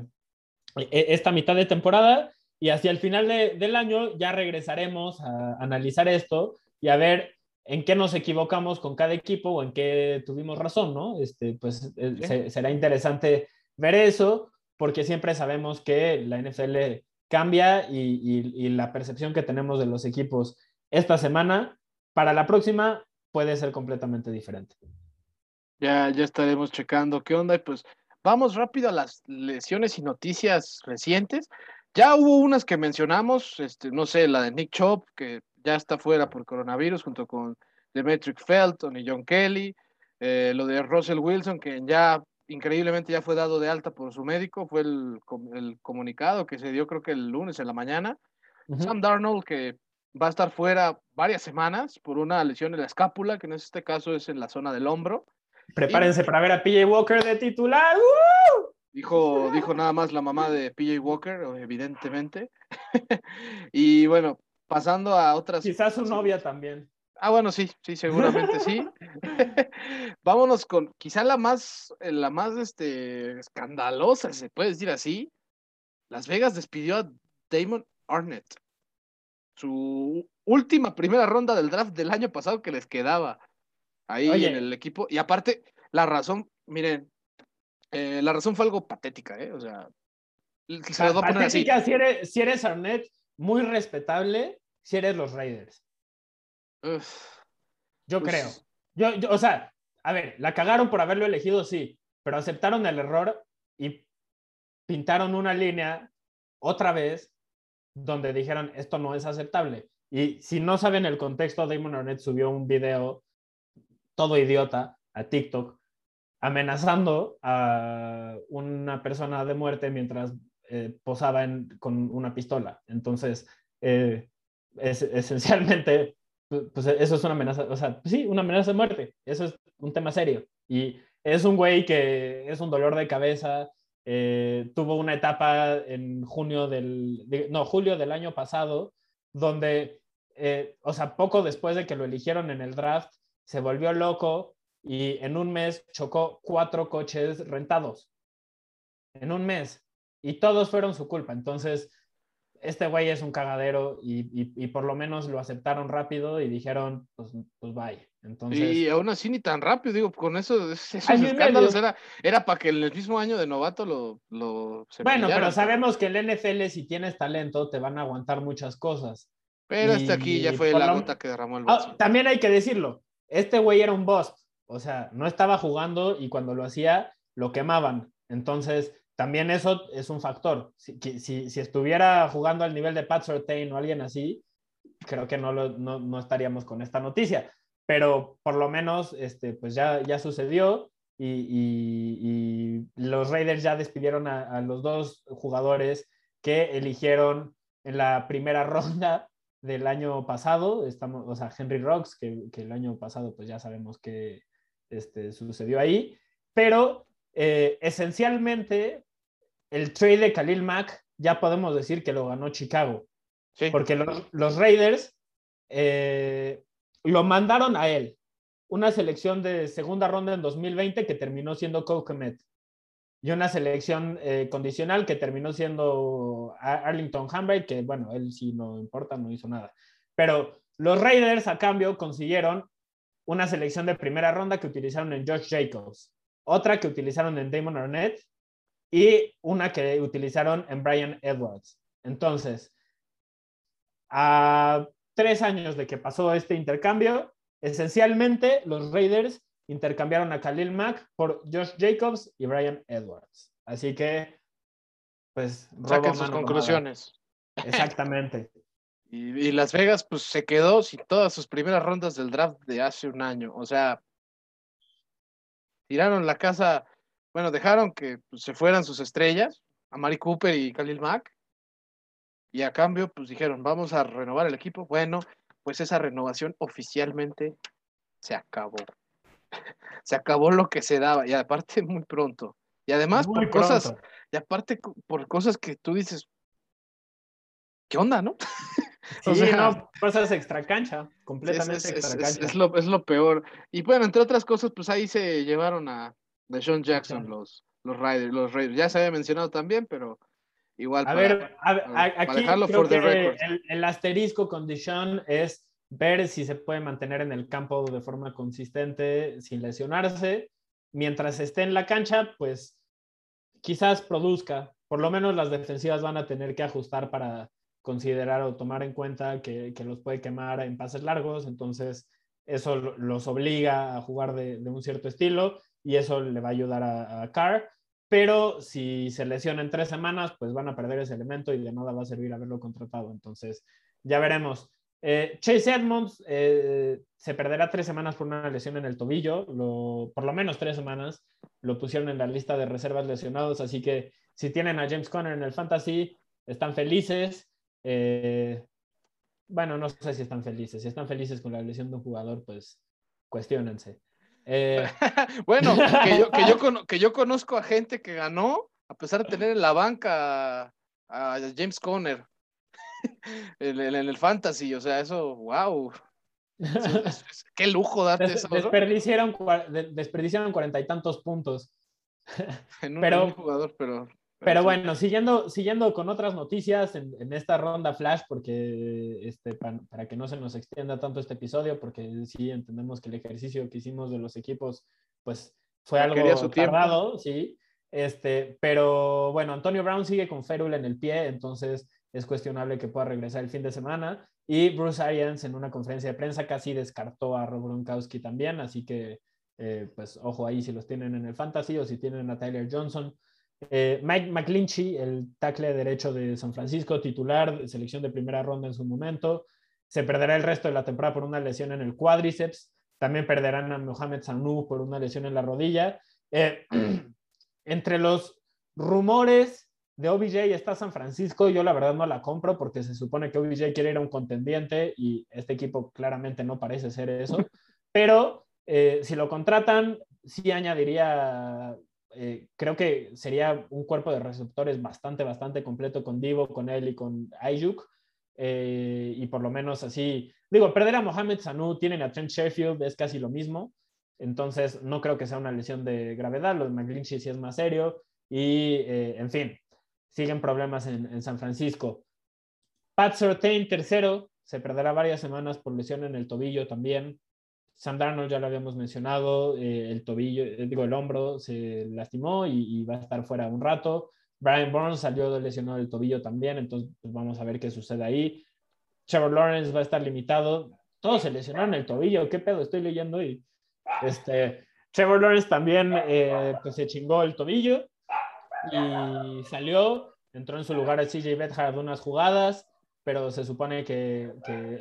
B: e, esta mitad de temporada y hacia el final del año ya regresaremos a analizar esto y a ver en qué nos equivocamos con cada equipo o en qué tuvimos razón, ¿no? Este, pues eh, será interesante ver eso, porque siempre sabemos que la NFL cambia y, la percepción que tenemos de los equipos esta semana, para la próxima puede ser completamente diferente.
A: Ya, ya estaremos checando qué onda y pues vamos rápido a las lesiones y noticias recientes. Ya hubo unas que mencionamos, este, no sé, la de Nick Chop, que ya está fuera por coronavirus junto con Demetric Felton y John Kelly. Eh, lo de Russell Wilson, que ya increíblemente ya fue dado de alta por su médico, fue el, comunicado que se dio creo que el lunes en la mañana. Sam Darnold, que va a estar fuera varias semanas por una lesión en la escápula, que en este caso es en la zona del hombro.
B: Prepárense para ver a PJ Walker de titular.
A: Dijo, dijo nada más la mamá de PJ Walker, evidentemente. y bueno, pasando a otras.
B: Quizás su novia también.
A: Ah, bueno, sí, sí, seguramente sí. Vámonos con quizá la más, la más este, escandalosa, se puede decir así. Las Vegas despidió a Damon Arnett. Su última primera ronda del draft del año pasado que les quedaba ahí en el equipo. Y aparte, la razón, miren, eh, la razón fue algo patética, ¿eh? O sea,
B: se lo voy a poner así. Si eres, si eres Arnett, muy respetable si eres los Raiders. Yo pues creo. Yo, o sea, a ver, la cagaron por haberlo elegido, sí, pero aceptaron el error y pintaron una línea otra vez donde dijeron esto no es aceptable. Y si no saben el contexto, Damon Arnett subió un video todo idiota a TikTok amenazando a una persona de muerte mientras eh, posaba con una pistola. Entonces, eh, es, esencialmente, pues eso es una amenaza, o sea, sí, una amenaza de muerte. Eso es un tema serio. Y es un güey que es un dolor de cabeza. Eh, tuvo una etapa en junio del, no, julio del año pasado, donde, o sea, poco después de que lo eligieron en el draft, se volvió loco y en un mes chocó cuatro coches rentados. En un mes. Y todos fueron su culpa. Entonces, este güey es un cagadero y, por lo menos lo aceptaron rápido y dijeron, pues, pues bye. Entonces,
A: y aún así ni tan rápido, digo, con eso, esos escándalos era, era para que en el mismo año de novato lo... lo
B: bueno, pero sabemos que el NFL, si tienes talento, te van a aguantar muchas cosas.
A: Pero hasta aquí ya fue la gota que derramó el ah, vaso.
B: también hay que decirlo, este güey era un boss, o sea, no estaba jugando y cuando lo hacía, lo quemaban. Entonces, también eso es un factor. Si, si, estuviera jugando al nivel de Pat Surtain o alguien así, creo que no, no, estaríamos con esta noticia. Pero por lo menos, este, pues ya, ya sucedió y, los Raiders ya despidieron a, los dos jugadores que eligieron en la primera ronda del año pasado, estamos, o sea, Henry Rocks, que, el año pasado pues ya sabemos que este, sucedió ahí, pero eh, esencialmente el trade de Khalil Mack ya podemos decir que lo ganó Chicago, porque los, Raiders eh, lo mandaron a él, una selección de segunda ronda en 2020 que terminó siendo Kokemet. Y una selección eh, condicional que terminó siendo Arlington Hambright, que bueno, él sí no importa, no hizo nada. Pero los Raiders a cambio consiguieron una selección de primera ronda que utilizaron en Josh Jacobs, otra que utilizaron en Damon Arnett y una que utilizaron en Brian Edwards. Entonces, a tres años de que pasó este intercambio, esencialmente los Raiders intercambiaron a Khalil Mack por Josh Jacobs y Brian Edwards. Así que, pues,
A: saquen sus conclusiones.
B: Exactamente.
A: y, Las Vegas, pues, se quedó sin todas sus primeras rondas del draft de hace un año. O sea, tiraron la casa, bueno, dejaron que pues, se fueran sus estrellas, a Mari Cooper y Khalil Mack. Y a cambio, pues dijeron, vamos a renovar el equipo. Bueno, pues esa renovación oficialmente se acabó se acabó lo que se daba y aparte muy pronto. Y además por cosas, y aparte por cosas que tú dices, ¿qué onda, no?
B: o sea, cosas extra cancha, completamente
A: es, Es, lo, es lo peor. Y bueno, entre otras cosas, pues ahí se llevaron a Sean Jackson los, los Raiders, los Raiders. Ya se había mencionado también, pero igual.
B: A ver, aquí el, el, asterisco con Deshaun es ver si se puede mantener en el campo de forma consistente sin lesionarse. Mientras esté en la cancha, pues quizás produzca. Por lo menos las defensivas van a tener que ajustar para considerar o tomar en cuenta que, los puede quemar en pases largos. Entonces, eso los obliga a jugar de, un cierto estilo y eso le va a ayudar a, Carr. Pero si se lesiona en tres semanas, pues van a perder ese elemento y de nada va a servir haberlo contratado. Entonces, ya veremos. Eh, Chase Edmonds eh, se perderá tres semanas por una lesión en el tobillo, por lo menos tres semanas. Lo pusieron en la lista de reservas lesionados, así que si tienen a James Conner en el fantasy, están felices. Eh, bueno, no sé si están felices. Si están felices con la lesión de un jugador, pues cuestionense.
A: bueno, que yo, que, yo, que yo conozco a gente que ganó, a pesar de tener en la banca a James Conner. en, el fantasy, o sea, eso, wow. qué lujo darte eso.
B: Desperdiciaron, desperdiciaron cuarenta y tantos puntos.
A: en un, pero, jugador, pero.
B: Pero bueno, siguiendo, siguiendo con otras noticias en, esta ronda flash, porque este, para, que no se nos extienda tanto este episodio, porque sí entendemos que el ejercicio que hicimos de los equipos, pues fue algo tardado, sí. Este, pero bueno, Antonio Brown sigue con férula en el pie, entonces es cuestionable que pueda regresar el fin de semana. Y Bruce Arians en una conferencia de prensa casi descartó a Rob Gronkowski también, así que eh, pues ojo ahí si los tienen en el fantasy o si tienen a Tyler Johnson eh, Mike McClinchy, el tackle derecho de San Francisco, titular, selección de primera ronda en su momento, se perderá el resto de la temporada por una lesión en el cuádriceps. También perderán a Mohamed Sanu por una lesión en la rodilla. Eh, entre los rumores de OBJ está San Francisco. Yo la verdad no la compro porque se supone que OBJ quiere ir a un contendiente y este equipo claramente no parece ser eso. Pero eh, si lo contratan, sí añadiría eh, creo que sería un cuerpo de receptores bastante, bastante completo con Divo, con él y con Ayuk. Eh, y por lo menos así, digo, perder a Mohamed Sanu, tienen a Trent Sheffield, es casi lo mismo. Entonces, no creo que sea una lesión de gravedad. Lo de sí es más serio. Y, eh, en fin, siguen problemas en, en San Francisco. Pat Surtain, tercero, se perderá varias semanas por lesión en el tobillo también. Sam Darnold ya lo habíamos mencionado, eh, el tobillo, eh, digo, el hombro se lastimó y, va a estar fuera un rato. Brian Burns salió lesionado del tobillo también, entonces pues, vamos a ver qué sucede ahí. Trevor Lawrence va a estar limitado. Todos se lesionaron el tobillo, ¿qué pedo? Estoy leyendo y este, Trevor Lawrence también eh, pues, se chingó el tobillo y salió, entró en su lugar a CJ Beathard unas jugadas, pero se supone que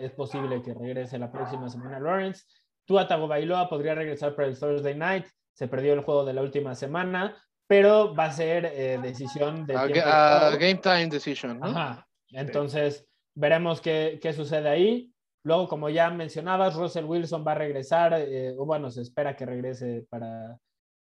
B: es posible que regrese la próxima semana Lawrence. Tua Tagovailoa podría regresar para el Thursday Night. Se perdió el juego de la última semana, pero va a ser eh, decisión de.
A: game time decision.
B: Ajá. Entonces, veremos qué, qué, sucede ahí. Luego, como ya mencionabas, Russell Wilson va a regresar, eh, o bueno, se espera que regrese para,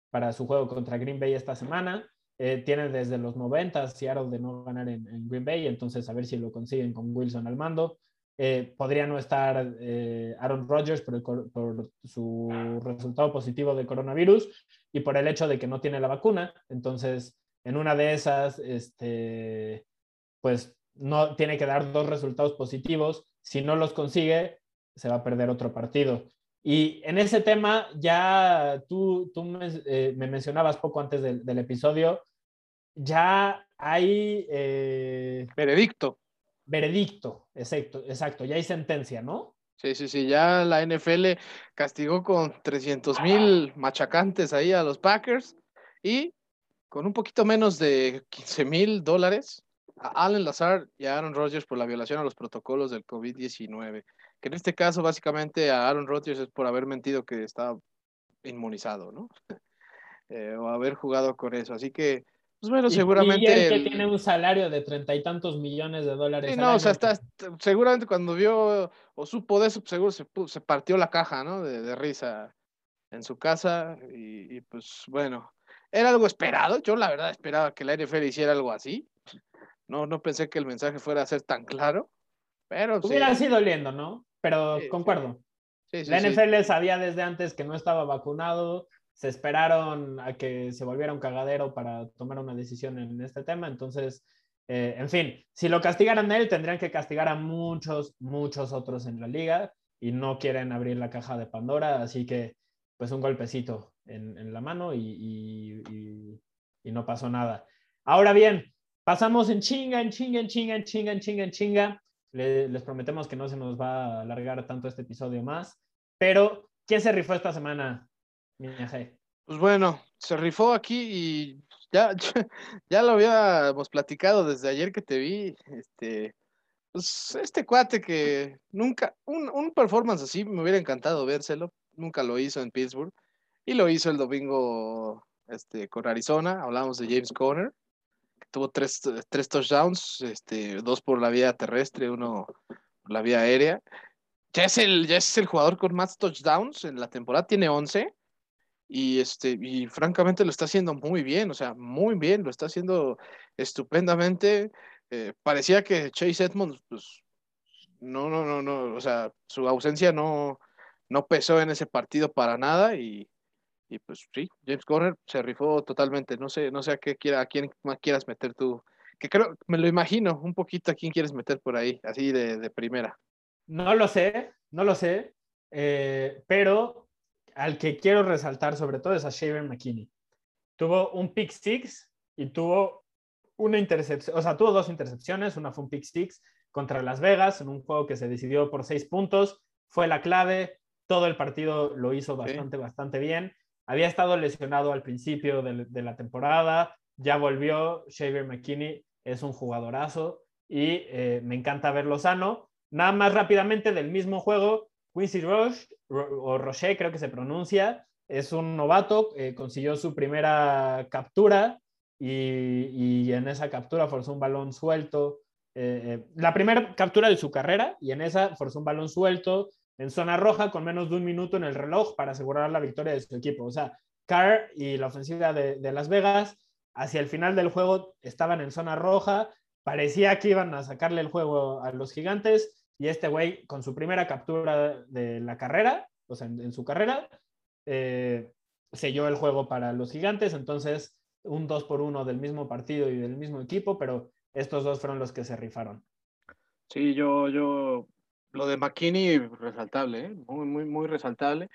B: para su juego contra Green Bay esta semana. Eh, tiene desde los 90 Seattle de no ganar en, en, Green Bay, entonces a ver si lo consiguen con Wilson al mando. Eh, podría no estar eh, Aaron Rodgers por, su resultado positivo de coronavirus y por el hecho de que no tiene la vacuna. Entonces, en una de esas, este, pues no tiene que dar dos resultados positivos. Si no los consigue, se va a perder otro partido. Y en ese tema, ya tú, tú me, eh, mencionabas poco antes del episodio, ya hay...
A: Veredicto
B: veredicto, exacto, exacto, ya hay sentencia, ¿no?
A: Sí, sí, sí, ya la NFL castigó con 300 mil machacantes ahí a los Packers y con un poquito menos de 15 mil dólares a Allen Lazar y a Aaron Rodgers por la violación a los protocolos del COVID-19. Que en este caso, básicamente, a Aaron Rodgers es por haber mentido que estaba inmunizado, ¿no? Eh, o haber jugado con eso. Así que pues bueno, seguramente.
B: Y que tiene un salario de treinta y tantos millones de dólares.
A: Sí, no, o sea, está, seguramente cuando vio o supo de eso, pues seguro se, se partió la caja, ¿no? De, risa en su casa. Y, pues bueno, era algo esperado. Yo la verdad esperaba que la NFL hiciera algo así. No, no pensé que el mensaje fuera a ser tan claro. Pero
B: Hubiera sí. sido lindo, ¿no? Pero concuerdo. la NFL sabía desde antes que no estaba vacunado se esperaron a que se volviera un cagadero para tomar una decisión en este tema. Entonces, eh, en fin, si lo castigaran a él, tendrían que castigar a muchos, muchos otros en la liga y no quieren abrir la caja de Pandora, así que pues un golpecito en, la mano y, no pasó nada. Ahora bien, pasamos en chinga, en chinga, en chinga, en chinga, en chinga, en chinga. les prometemos que no se nos va a alargar tanto este episodio más, pero ¿quién se rifó esta semana,
A: pues bueno, se rifó aquí y ya, ya, lo habíamos platicado desde ayer que te vi. Este, pues este cuate que nunca, un, un performance así me hubiera encantado vérselo. Nunca lo hizo en Pittsburgh y lo hizo el domingo este, con Arizona. Hablamos de James Conner, que tuvo tres, tres touchdowns, este, dos por la vía terrestre, uno por la vía aérea. Ya es, el, ya es el jugador con más touchdowns en la temporada, tiene 11 y este y francamente lo está haciendo muy bien, o sea, muy bien, lo está haciendo estupendamente. Eh, parecía que Chase Edmonds, pues, no, no, no, no, o sea, su ausencia no, no pesó en ese partido para nada y, Y pues sí, James Conner se rifó totalmente. No sé, no sé a qué quiera, a quién más quieras meter tú. Que creo, me lo imagino un poquito a quién quieres meter por ahí, así de, de primera.
B: No lo sé, no lo sé, eh, pero al que quiero resaltar sobre todo es a Shaver McKinney. Tuvo un pick six y tuvo una intercepción, o sea, tuvo dos intercepciones, una fue un pick six contra Las Vegas en un juego que se decidió por seis puntos, fue la clave, todo el partido lo hizo bastante, bastante bien. Había estado lesionado al principio de, la temporada, ya volvió, Shaver McKinney es un jugadorazo y eh, me encanta verlo sano. Nada más rápidamente del mismo juego, Quincy Roche, o Roche creo que se pronuncia, es un novato, eh, consiguió su primera captura y, en esa captura forzó un balón suelto. Eh, eh, la primera captura de su carrera y en esa forzó un balón suelto en zona roja con menos de un minuto en el reloj para asegurar la victoria de su equipo. O sea, Carr y la ofensiva de, de Las Vegas hacia el final del juego estaban en zona roja, parecía que iban a sacarle el juego a los gigantes y este güey, con su primera captura de la carrera, o sea, en, su carrera, eh, selló el juego para los gigantes. Entonces, un 2 por 1 del mismo partido y del mismo equipo, pero estos dos fueron los que se rifaron.
A: Sí, yo, yo, lo de McKinney, resaltable, ¿eh? muy, muy, muy resaltable.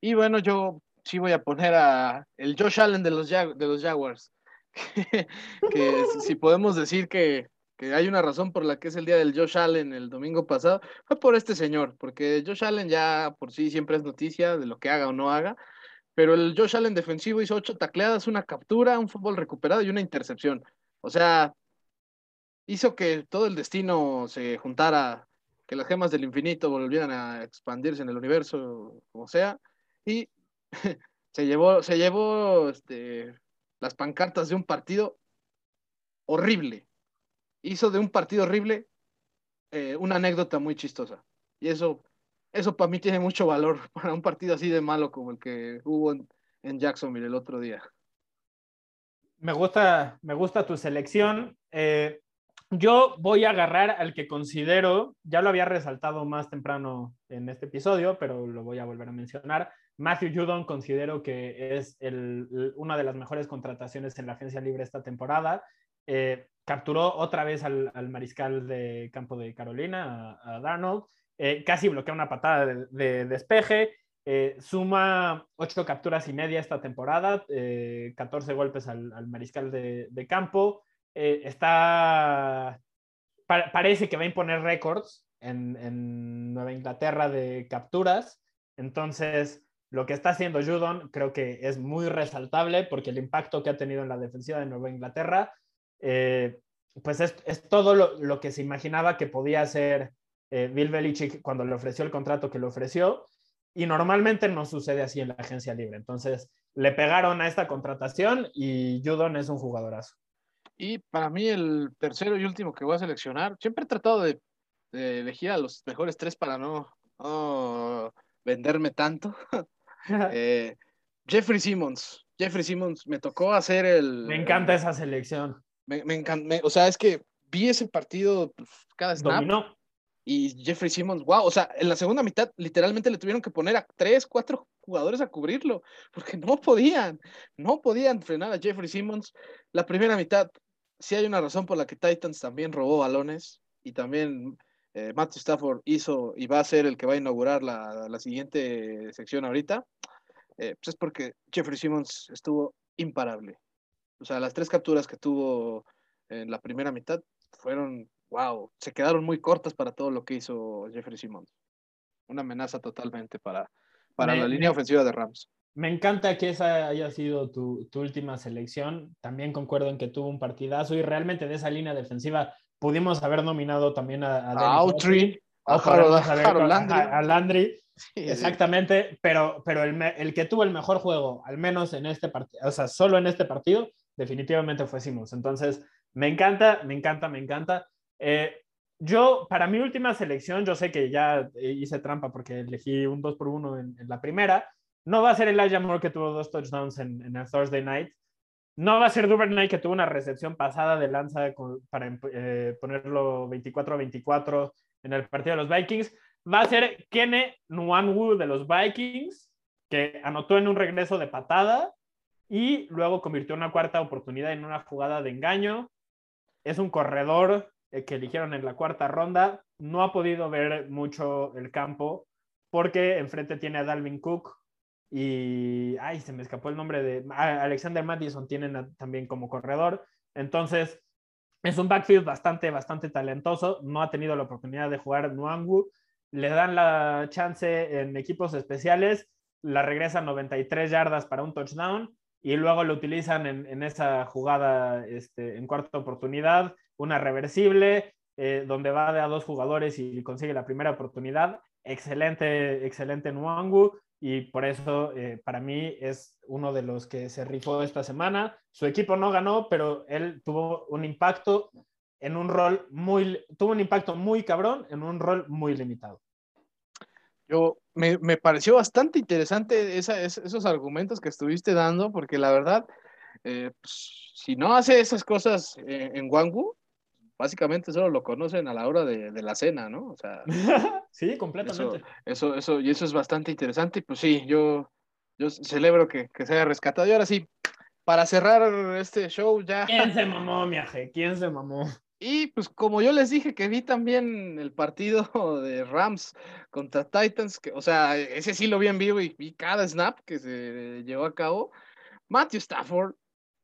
A: Y bueno, yo sí voy a poner a el Josh Allen de los, de los Jaguars. que si podemos decir que que hay una razón por la que es el día del Josh Allen el domingo pasado, fue por este señor, porque Josh Allen ya por sí siempre es noticia de lo que haga o no haga, pero el Josh Allen defensivo hizo ocho tacleadas, una captura, un fútbol recuperado y una intercepción. O sea, hizo que todo el destino se juntara, que las gemas del infinito volvieran a expandirse en el universo, como sea, y se llevó, se llevó este, las pancartas de un partido horrible, hizo de un partido horrible eh, una anécdota muy chistosa. Y eso, eso para mí tiene mucho valor para un partido así de malo como el que hubo en, en Jacksonville el otro día.
B: Me gusta, me gusta tu selección. Eh, yo voy a agarrar al que considero, ya lo había resaltado más temprano en este episodio, pero lo voy a volver a mencionar. Matthew Judon considero que es el, una de las mejores contrataciones en la agencia libre esta temporada. Eh, capturó otra vez al, mariscal de campo de Carolina, a, Darnold, eh, casi bloquea una patada de, despeje, eh, suma ocho capturas y media esta temporada, 14 golpes al, mariscal de, campo, está, parece que va a imponer récords en, en, Nueva Inglaterra de capturas, entonces lo que está haciendo Judon creo que es muy resaltable porque el impacto que ha tenido en la defensiva de Nueva Inglaterra eh, pues es, todo lo, que se imaginaba que podía hacer eh, Bill Belichick cuando le ofreció el contrato que le ofreció. Y normalmente no sucede así en la agencia libre. Entonces, le pegaron a esta contratación y Judon es un jugadorazo.
A: Y para mí, el tercero y último que voy a seleccionar, siempre he tratado de, elegir a los mejores tres para no, venderme tanto. Eh, Jeffrey Simmons. Jeffrey Simmons, me tocó hacer el.
B: Me encanta esa selección.
A: Me, me encanta, o sea, es que vi ese partido pues, cada snap. Y Jeffrey Simmons, wow, o sea, en la segunda mitad literalmente le tuvieron que poner a tres, cuatro jugadores a cubrirlo, porque no podían, no podían frenar a Jeffrey Simmons. La primera mitad, sí hay una razón por la que Titans también robó balones y también eh, Matt Stafford hizo y va a ser el que va a inaugurar la, la siguiente sección ahorita, eh, pues es porque Jeffrey Simmons estuvo imparable. O sea, las tres capturas que tuvo en la primera mitad fueron, wow, se quedaron muy cortas para todo lo que hizo Jeffrey Simmons. Una amenaza totalmente para, para la línea ofensiva de Rams.
B: Me encanta que esa haya sido tu, última selección. También concuerdo en que tuvo un partidazo y realmente de esa línea defensiva pudimos haber nominado también a,
A: a, Autry,
B: a, a, Landry. Exactamente, pero, pero el, el, que tuvo el mejor juego, al menos en este partido, o sea, solo en este partido, definitivamente fue Simmons. Entonces, me encanta, me encanta, me encanta. Eh, yo, para mi última selección, yo sé que ya hice trampa porque elegí un 2 por 1 en, la primera. No va a ser Elijah Moore que tuvo dos touchdowns en, en el Thursday night. No va a ser Duvernay que tuvo una recepción pasada de lanza para eh, ponerlo 24 a 24 en el partido de los Vikings. Va a ser Kene Nwanwu de los Vikings que anotó en un regreso de patada y luego convirtió una cuarta oportunidad en una jugada de engaño. Es un corredor eh, que eligieron en la cuarta ronda. No ha podido ver mucho el campo porque enfrente tiene a Dalvin Cook y, ay, se me escapó el nombre de Alexander Madison, tienen también como corredor. Entonces, es un backfield bastante, bastante talentoso. No ha tenido la oportunidad de jugar Nuangu. Le dan la chance en equipos especiales. La regresa 93 yardas para un touchdown y luego lo utilizan en, esa jugada este, en cuarta oportunidad, una reversible, eh, donde va de a dos jugadores y consigue la primera oportunidad. Excelente, excelente Nuangu y por eso eh, para mí es uno de los que se rifó esta semana. Su equipo no ganó, pero él tuvo un impacto en un rol muy, tuvo un impacto muy cabrón en un rol muy limitado.
A: Yo, me, me pareció bastante interesante esos argumentos que estuviste dando, porque la verdad, eh, pues, si no hace esas cosas eh, en Wangu, básicamente solo lo conocen a la hora de, de la cena, ¿no? O sea,
B: sí, completamente.
A: Eso, eso, y eso es bastante interesante. Pues sí, yo, yo celebro que, que se haya rescatado. Y ahora sí, para cerrar este show ya.
B: ¿Quién se mamó, miaje? ¿Quién se mamó?
A: Y pues como yo les dije que vi también el partido de Rams contra Titans, que, o sea, ese sí lo vi en vivo y vi cada snap que se llevó a cabo. Matthew Stafford,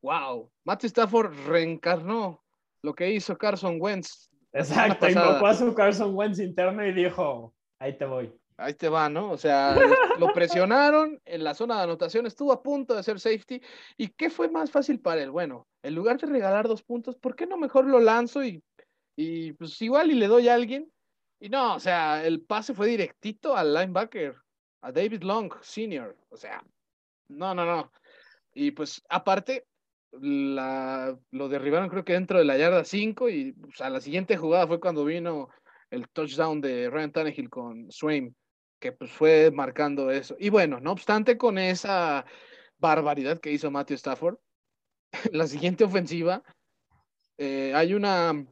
A: wow, Matthew Stafford reencarnó lo que hizo Carson Wentz.
B: Exacto, invocó a su Carson Wentz interno y dijo, ahí te voy.
A: Ahí te va, ¿no? O sea, lo presionaron en la zona de anotación, estuvo a punto de hacer safety. ¿Y qué fue más fácil para él? Bueno, en lugar de regalar dos puntos, ¿por qué no mejor lo lanzo y, y pues igual y le doy a alguien? Y no, o sea, el pase fue directito al linebacker, a David Long, senior. O sea, no, no, no. Y pues aparte, la, lo derribaron creo que dentro de la yarda 5 y pues, a la siguiente jugada fue cuando vino el touchdown de Ryan Tannehill con Swain, que pues fue marcando eso. Y bueno, no obstante con esa barbaridad que hizo Matthew Stafford, la siguiente ofensiva, eh, hay una,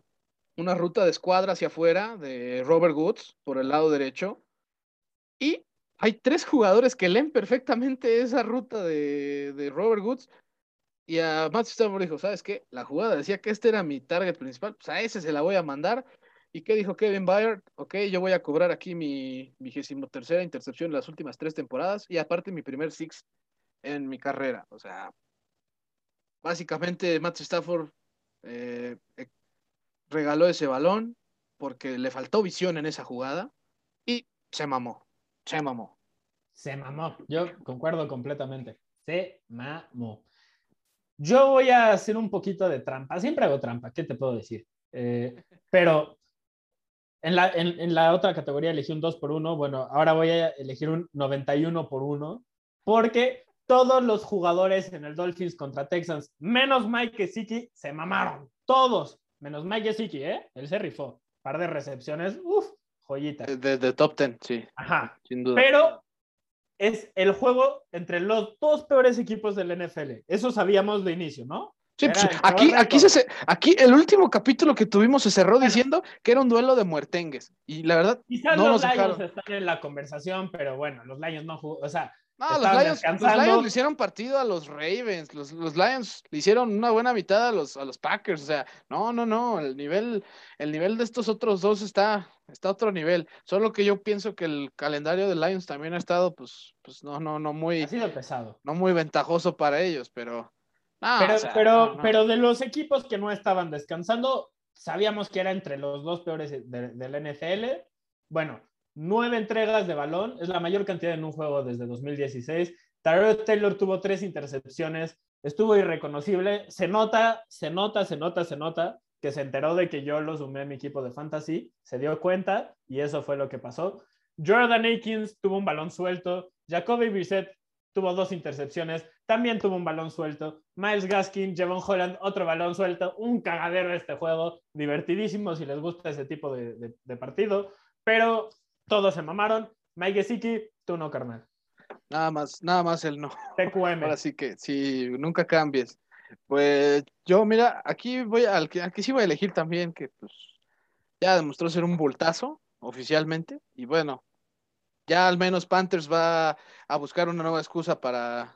A: una ruta de escuadra hacia afuera de Robert Woods por el lado derecho y hay tres jugadores que leen perfectamente esa ruta de, de Robert Woods y a Matthew Stafford dijo, ¿sabes qué? La jugada decía que este era mi target principal, pues a ese se la voy a mandar. ¿Y qué dijo Kevin Byard? Ok, yo voy a cobrar aquí mi vigésimo tercera intercepción en las últimas tres temporadas y aparte mi primer six en mi carrera. O sea, básicamente Matthew Stafford eh, regaló ese balón porque le faltó visión en esa jugada y se mamó, se mamó.
B: Se mamó, yo concuerdo completamente. Se mamó. Yo voy a hacer un poquito de trampa. Siempre hago trampa, ¿qué te puedo decir? Eh, pero en la, en, la, otra categoría elegí un 2 por 1. Bueno, ahora voy a elegir un 91 por 1 porque todos los jugadores en el Dolphins contra Texans, menos Mike Gesicki, se mamaron. Todos, menos Mike Gesicki, ¿eh? Él se rifó. Par de recepciones, uff, joyita.
A: De, top 10, sí.
B: Ajá. Sin duda. Pero es el juego entre los dos peores equipos del NFL. Eso sabíamos de inicio, ¿no?
A: Sí, pues, aquí, aquí, se, aquí el último capítulo que tuvimos se cerró diciendo que era un duelo de muertengues. Y la verdad,
B: Quizás no los Lions están en la conversación, pero bueno, los Lions no jugaron. O sea,
A: no, los Lions, los Lions, le hicieron partido a los Ravens, los, los, Lions le hicieron una buena mitad a los, a los Packers, o sea, no, no, no, el nivel, el nivel de estos otros dos está, está a otro nivel. Solo que yo pienso que el calendario de Lions también ha estado, pues, pues no, no, no muy.
B: Ha sido pesado.
A: No muy ventajoso para ellos, pero.
B: Pero, pero, pero de los equipos que no estaban descansando, sabíamos que era entre los dos peores del NFL. Bueno, nueve entregas de balón, es la mayor cantidad en un juego desde 2016. Tyrell Taylor tuvo tres intercepciones, estuvo irreconocible. Se nota, se nota, se nota, se nota que se enteró de que yo lo sumé a mi equipo de fantasy, se dio cuenta y eso fue lo que pasó. Jordan Akins tuvo un balón suelto, Jacoby Brissett tuvo dos intercepciones, también tuvo un balón suelto, Miles Gaskin, Javon Holland, otro balón suelto, un cagadero este juego, divertidísimo si les gusta ese tipo de, de partido, pero todos se mamaron. Mike Gesicki, tú no, carnal.
A: Nada más, nada más él no.
B: TQM.
A: Ahora sí que, sí, nunca cambies. Pues yo, mira, aquí voy a, aquí sí voy a elegir también que pues ya demostró ser un voltazo oficialmente y bueno, ya al menos Panthers va a buscar una nueva excusa para,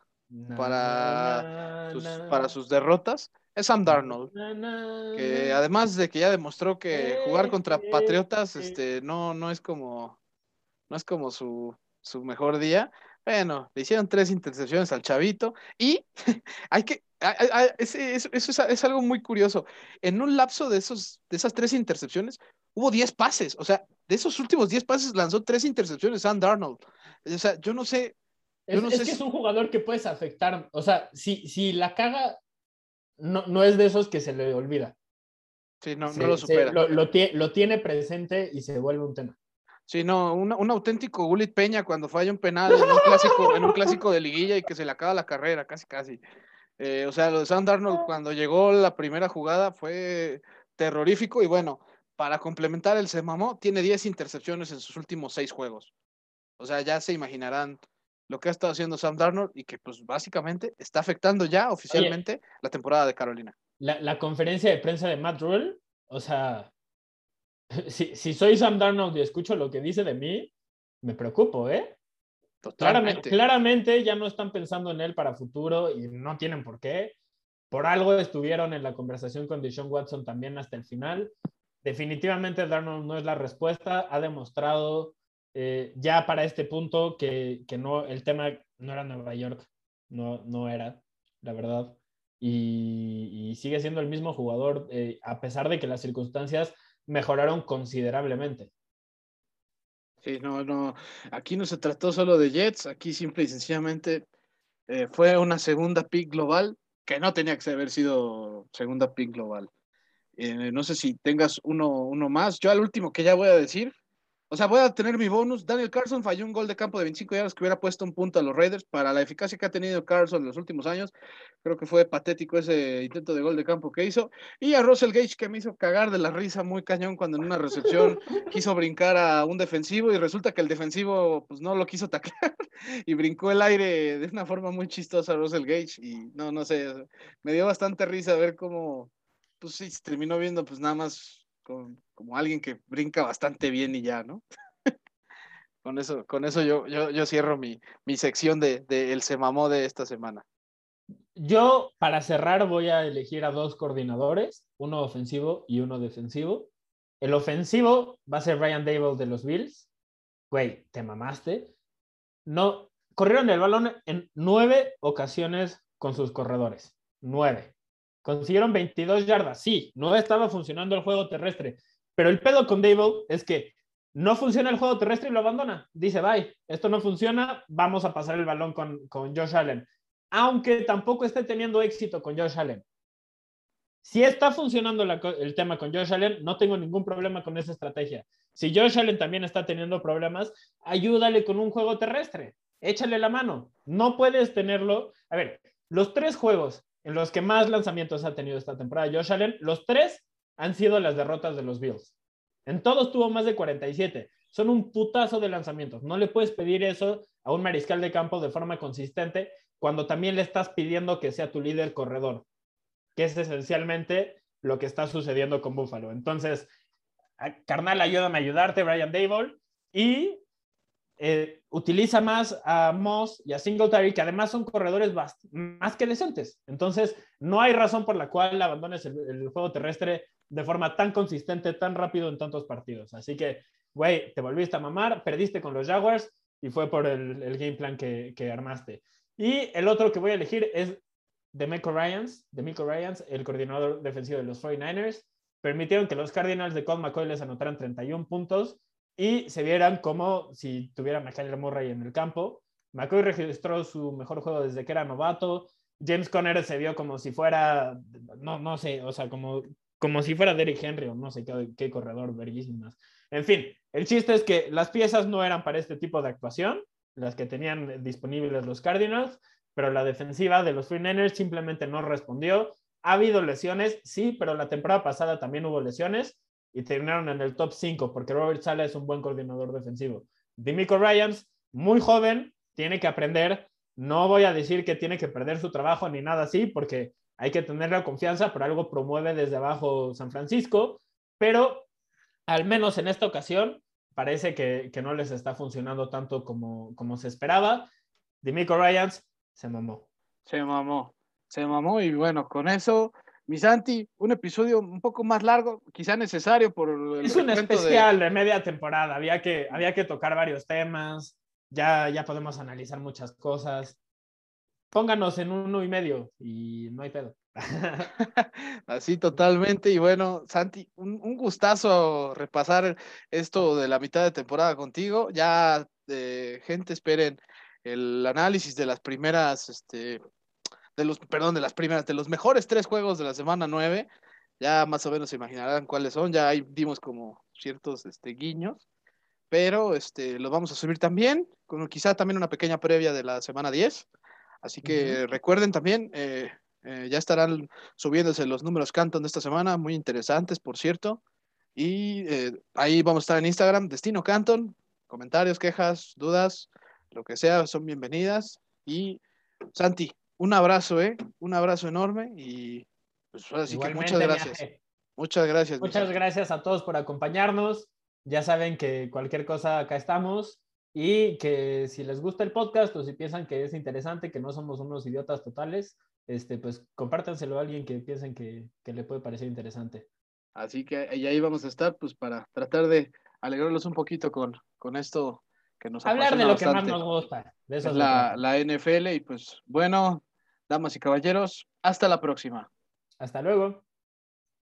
A: para, sus, para sus derrotas. Es Sam Darnold, que además de que ya demostró que jugar contra Patriotas este, no, no es como, no es como su, su mejor día. Bueno, le hicieron tres intercepciones al chavito y hay que, eso es, algo muy curioso. En un lapso de, esos, de esas tres intercepciones, hubo diez pases. O sea, de esos últimos diez pases lanzó tres intercepciones Sam Darnold. O sea, yo no sé.
B: es,
A: no
B: sé que es un jugador que puedes afectar. O sea, si, si la caga, no, no es de esos que se le olvida.
A: Sí, no, no lo supera.
B: lo, lo, tiene presente y se vuelve un tema.
A: Sí, no, un, un auténtico Gulit Peña cuando falla un penal en un, clásico, en un clásico de liguilla y que se le acaba la carrera, casi, casi. Eh, o sea, lo de Sam Darnold cuando llegó la primera jugada fue terrorífico y bueno, para complementar el se mamó, tiene 10 intercepciones en sus últimos 6 juegos. O sea, ya se imaginarán lo que ha estado haciendo Sam Darnold y que pues básicamente está afectando ya oficialmente la temporada de Carolina.
B: La, conferencia de prensa de Matt Rule, o sea, si, si, soy Sam Darnold y escucho lo que dice de mí, me preocupo, ¿eh? Claramente, claramente ya no están pensando en él para futuro y no tienen por qué. Por algo estuvieron en la conversación con Deshaun Watson también hasta el final. Definitivamente Darnold no es la respuesta. Ha demostrado eh, ya para este punto que, que, no, el tema no era Nueva York, no, no era, la verdad. Y, sigue siendo el mismo jugador, eh, a pesar de que las circunstancias mejoraron considerablemente.
A: Sí, no, no, aquí no se trató solo de Jets, aquí simple y sencillamente eh, fue una segunda pick global que no tenía que haber sido segunda pick global. Eh, no sé si tengas uno, uno más. Yo al último que ya voy a decir o sea, voy a tener mi bonus. Daniel Carlson falló un gol de campo de 25 yardas que hubiera puesto un punto a los Raiders. Para la eficacia que ha tenido Carlson en los últimos años, creo que fue patético ese intento de gol de campo que hizo. Y a Russell Gage que me hizo cagar de la risa muy cañón cuando en una recepción quiso brincar a un defensivo y resulta que el defensivo pues no lo quiso taclear y brincó el aire de una forma muy chistosa a Russell Gage. Y no, no sé, me dio bastante risa ver cómo, pues sí, se terminó viendo pues nada más como alguien que brinca bastante bien y ya, ¿no? con eso, con eso yo, yo, cierro mi, mi sección de, El se mamó de esta semana.
B: Yo, para cerrar, voy a elegir a dos coordinadores, uno ofensivo y uno defensivo. El ofensivo va a ser Ryan Dable de los Bills. Güey, te mamaste. No, corrieron el balón en nueve ocasiones con sus corredores. Nueve. Consiguieron 22 yardas. Sí, no estaba funcionando el juego terrestre. Pero el pedo con Dable es que no funciona el juego terrestre y lo abandona. Dice, bye, esto no funciona, vamos a pasar el balón con, con Josh Allen. Aunque tampoco esté teniendo éxito con Josh Allen. Si está funcionando el tema con Josh Allen, no tengo ningún problema con esa estrategia. Si Josh Allen también está teniendo problemas, ayúdale con un juego terrestre. Échale la mano. No puedes tenerlo. A ver, los tres juegos en los que más lanzamientos ha tenido esta temporada Josh Allen, los tres han sido las derrotas de los Bills. En todos tuvo más de 47. Son un putazo de lanzamientos. No le puedes pedir eso a un mariscal de campo de forma consistente cuando también le estás pidiendo que sea tu líder corredor, que es esencialmente lo que está sucediendo con Buffalo. Entonces, carnal, ayúdame a ayudarte, Brian Dable. Y eh, utiliza más a Moss y a Singletary, que además son corredores más que decentes. Entonces, no hay razón por la cual abandones el, juego terrestre de forma tan consistente, tan rápido en tantos partidos. Así que, güey, te volviste a mamar, perdiste con los Jaguars y fue por el, game plan que, armaste. Y el otro que voy a elegir es Demico Ryans, Demico Ryans, el coordinador defensivo de los 49ers. Permitieron que los Cardinals de Colt McCoy les anotaran 31 puntos y se vieran como si tuvieran a Kyler Murray en el campo. McCoy registró su mejor juego desde que era novato. James Conner se vio como si fuera, no, no sé, o sea, como, como si fuera Derrick Henry o no sé qué, qué corredor, verguísimas. En fin, el chiste es que las piezas no eran para este tipo de actuación, las que tenían disponibles los Cardinals, pero la defensiva de los 49ers simplemente no respondió. Ha habido lesiones, sí, pero la temporada pasada también hubo lesiones y terminaron en el top 5 porque Robert Sala es un buen coordinador defensivo. Dimico Ryans, muy joven, tiene que aprender. No voy a decir que tiene que perder su trabajo ni nada así, porque hay que tener la confianza, pero algo promueve desde abajo San Francisco. Pero al menos en esta ocasión parece que, no les está funcionando tanto como, como se esperaba. Dimico Ryans se mamó.
A: Se mamó, se mamó y bueno, con eso, mi Santi, un episodio un poco más largo, quizá necesario por
B: el Es un especial de... media temporada, había que, había que tocar varios temas, ya, ya podemos analizar muchas cosas. Pónganos en uno y medio y no hay pedo.
A: Así totalmente. Y bueno, Santi, un, gustazo repasar esto de la mitad de temporada contigo. Ya, eh, gente, esperen el análisis de las primeras, este, de los, perdón, de las primeras, de los mejores tres juegos de la semana nueve. Ya más o menos se imaginarán cuáles son. Ya ahí dimos como ciertos este, guiños. Pero este, los vamos a subir también, con quizá también una pequeña previa de la semana 10. Así que recuerden también, eh, eh, ya estarán subiéndose los números Canton de esta semana, muy interesantes, por cierto. Y eh, ahí vamos a estar en Instagram, Destino Canton. Comentarios, quejas, dudas, lo que sea, son bienvenidas. Y Santi, un abrazo, ¿eh? Un abrazo enorme y pues así que muchas gracias. Muchas gracias.
B: Muchas gracias a todos por acompañarnos. Ya saben que cualquier cosa acá estamos y que si les gusta el podcast o si piensan que es interesante, que no somos unos idiotas totales, este, pues compártanselo a alguien que piensen que, le puede parecer interesante.
A: Así que ahí vamos a estar, pues para tratar de alegrarlos un poquito con, con esto que nos
B: Hablar de lo que más nos gusta. De
A: eso la, la NFL y pues bueno, damas y caballeros, hasta la próxima.
B: Hasta luego.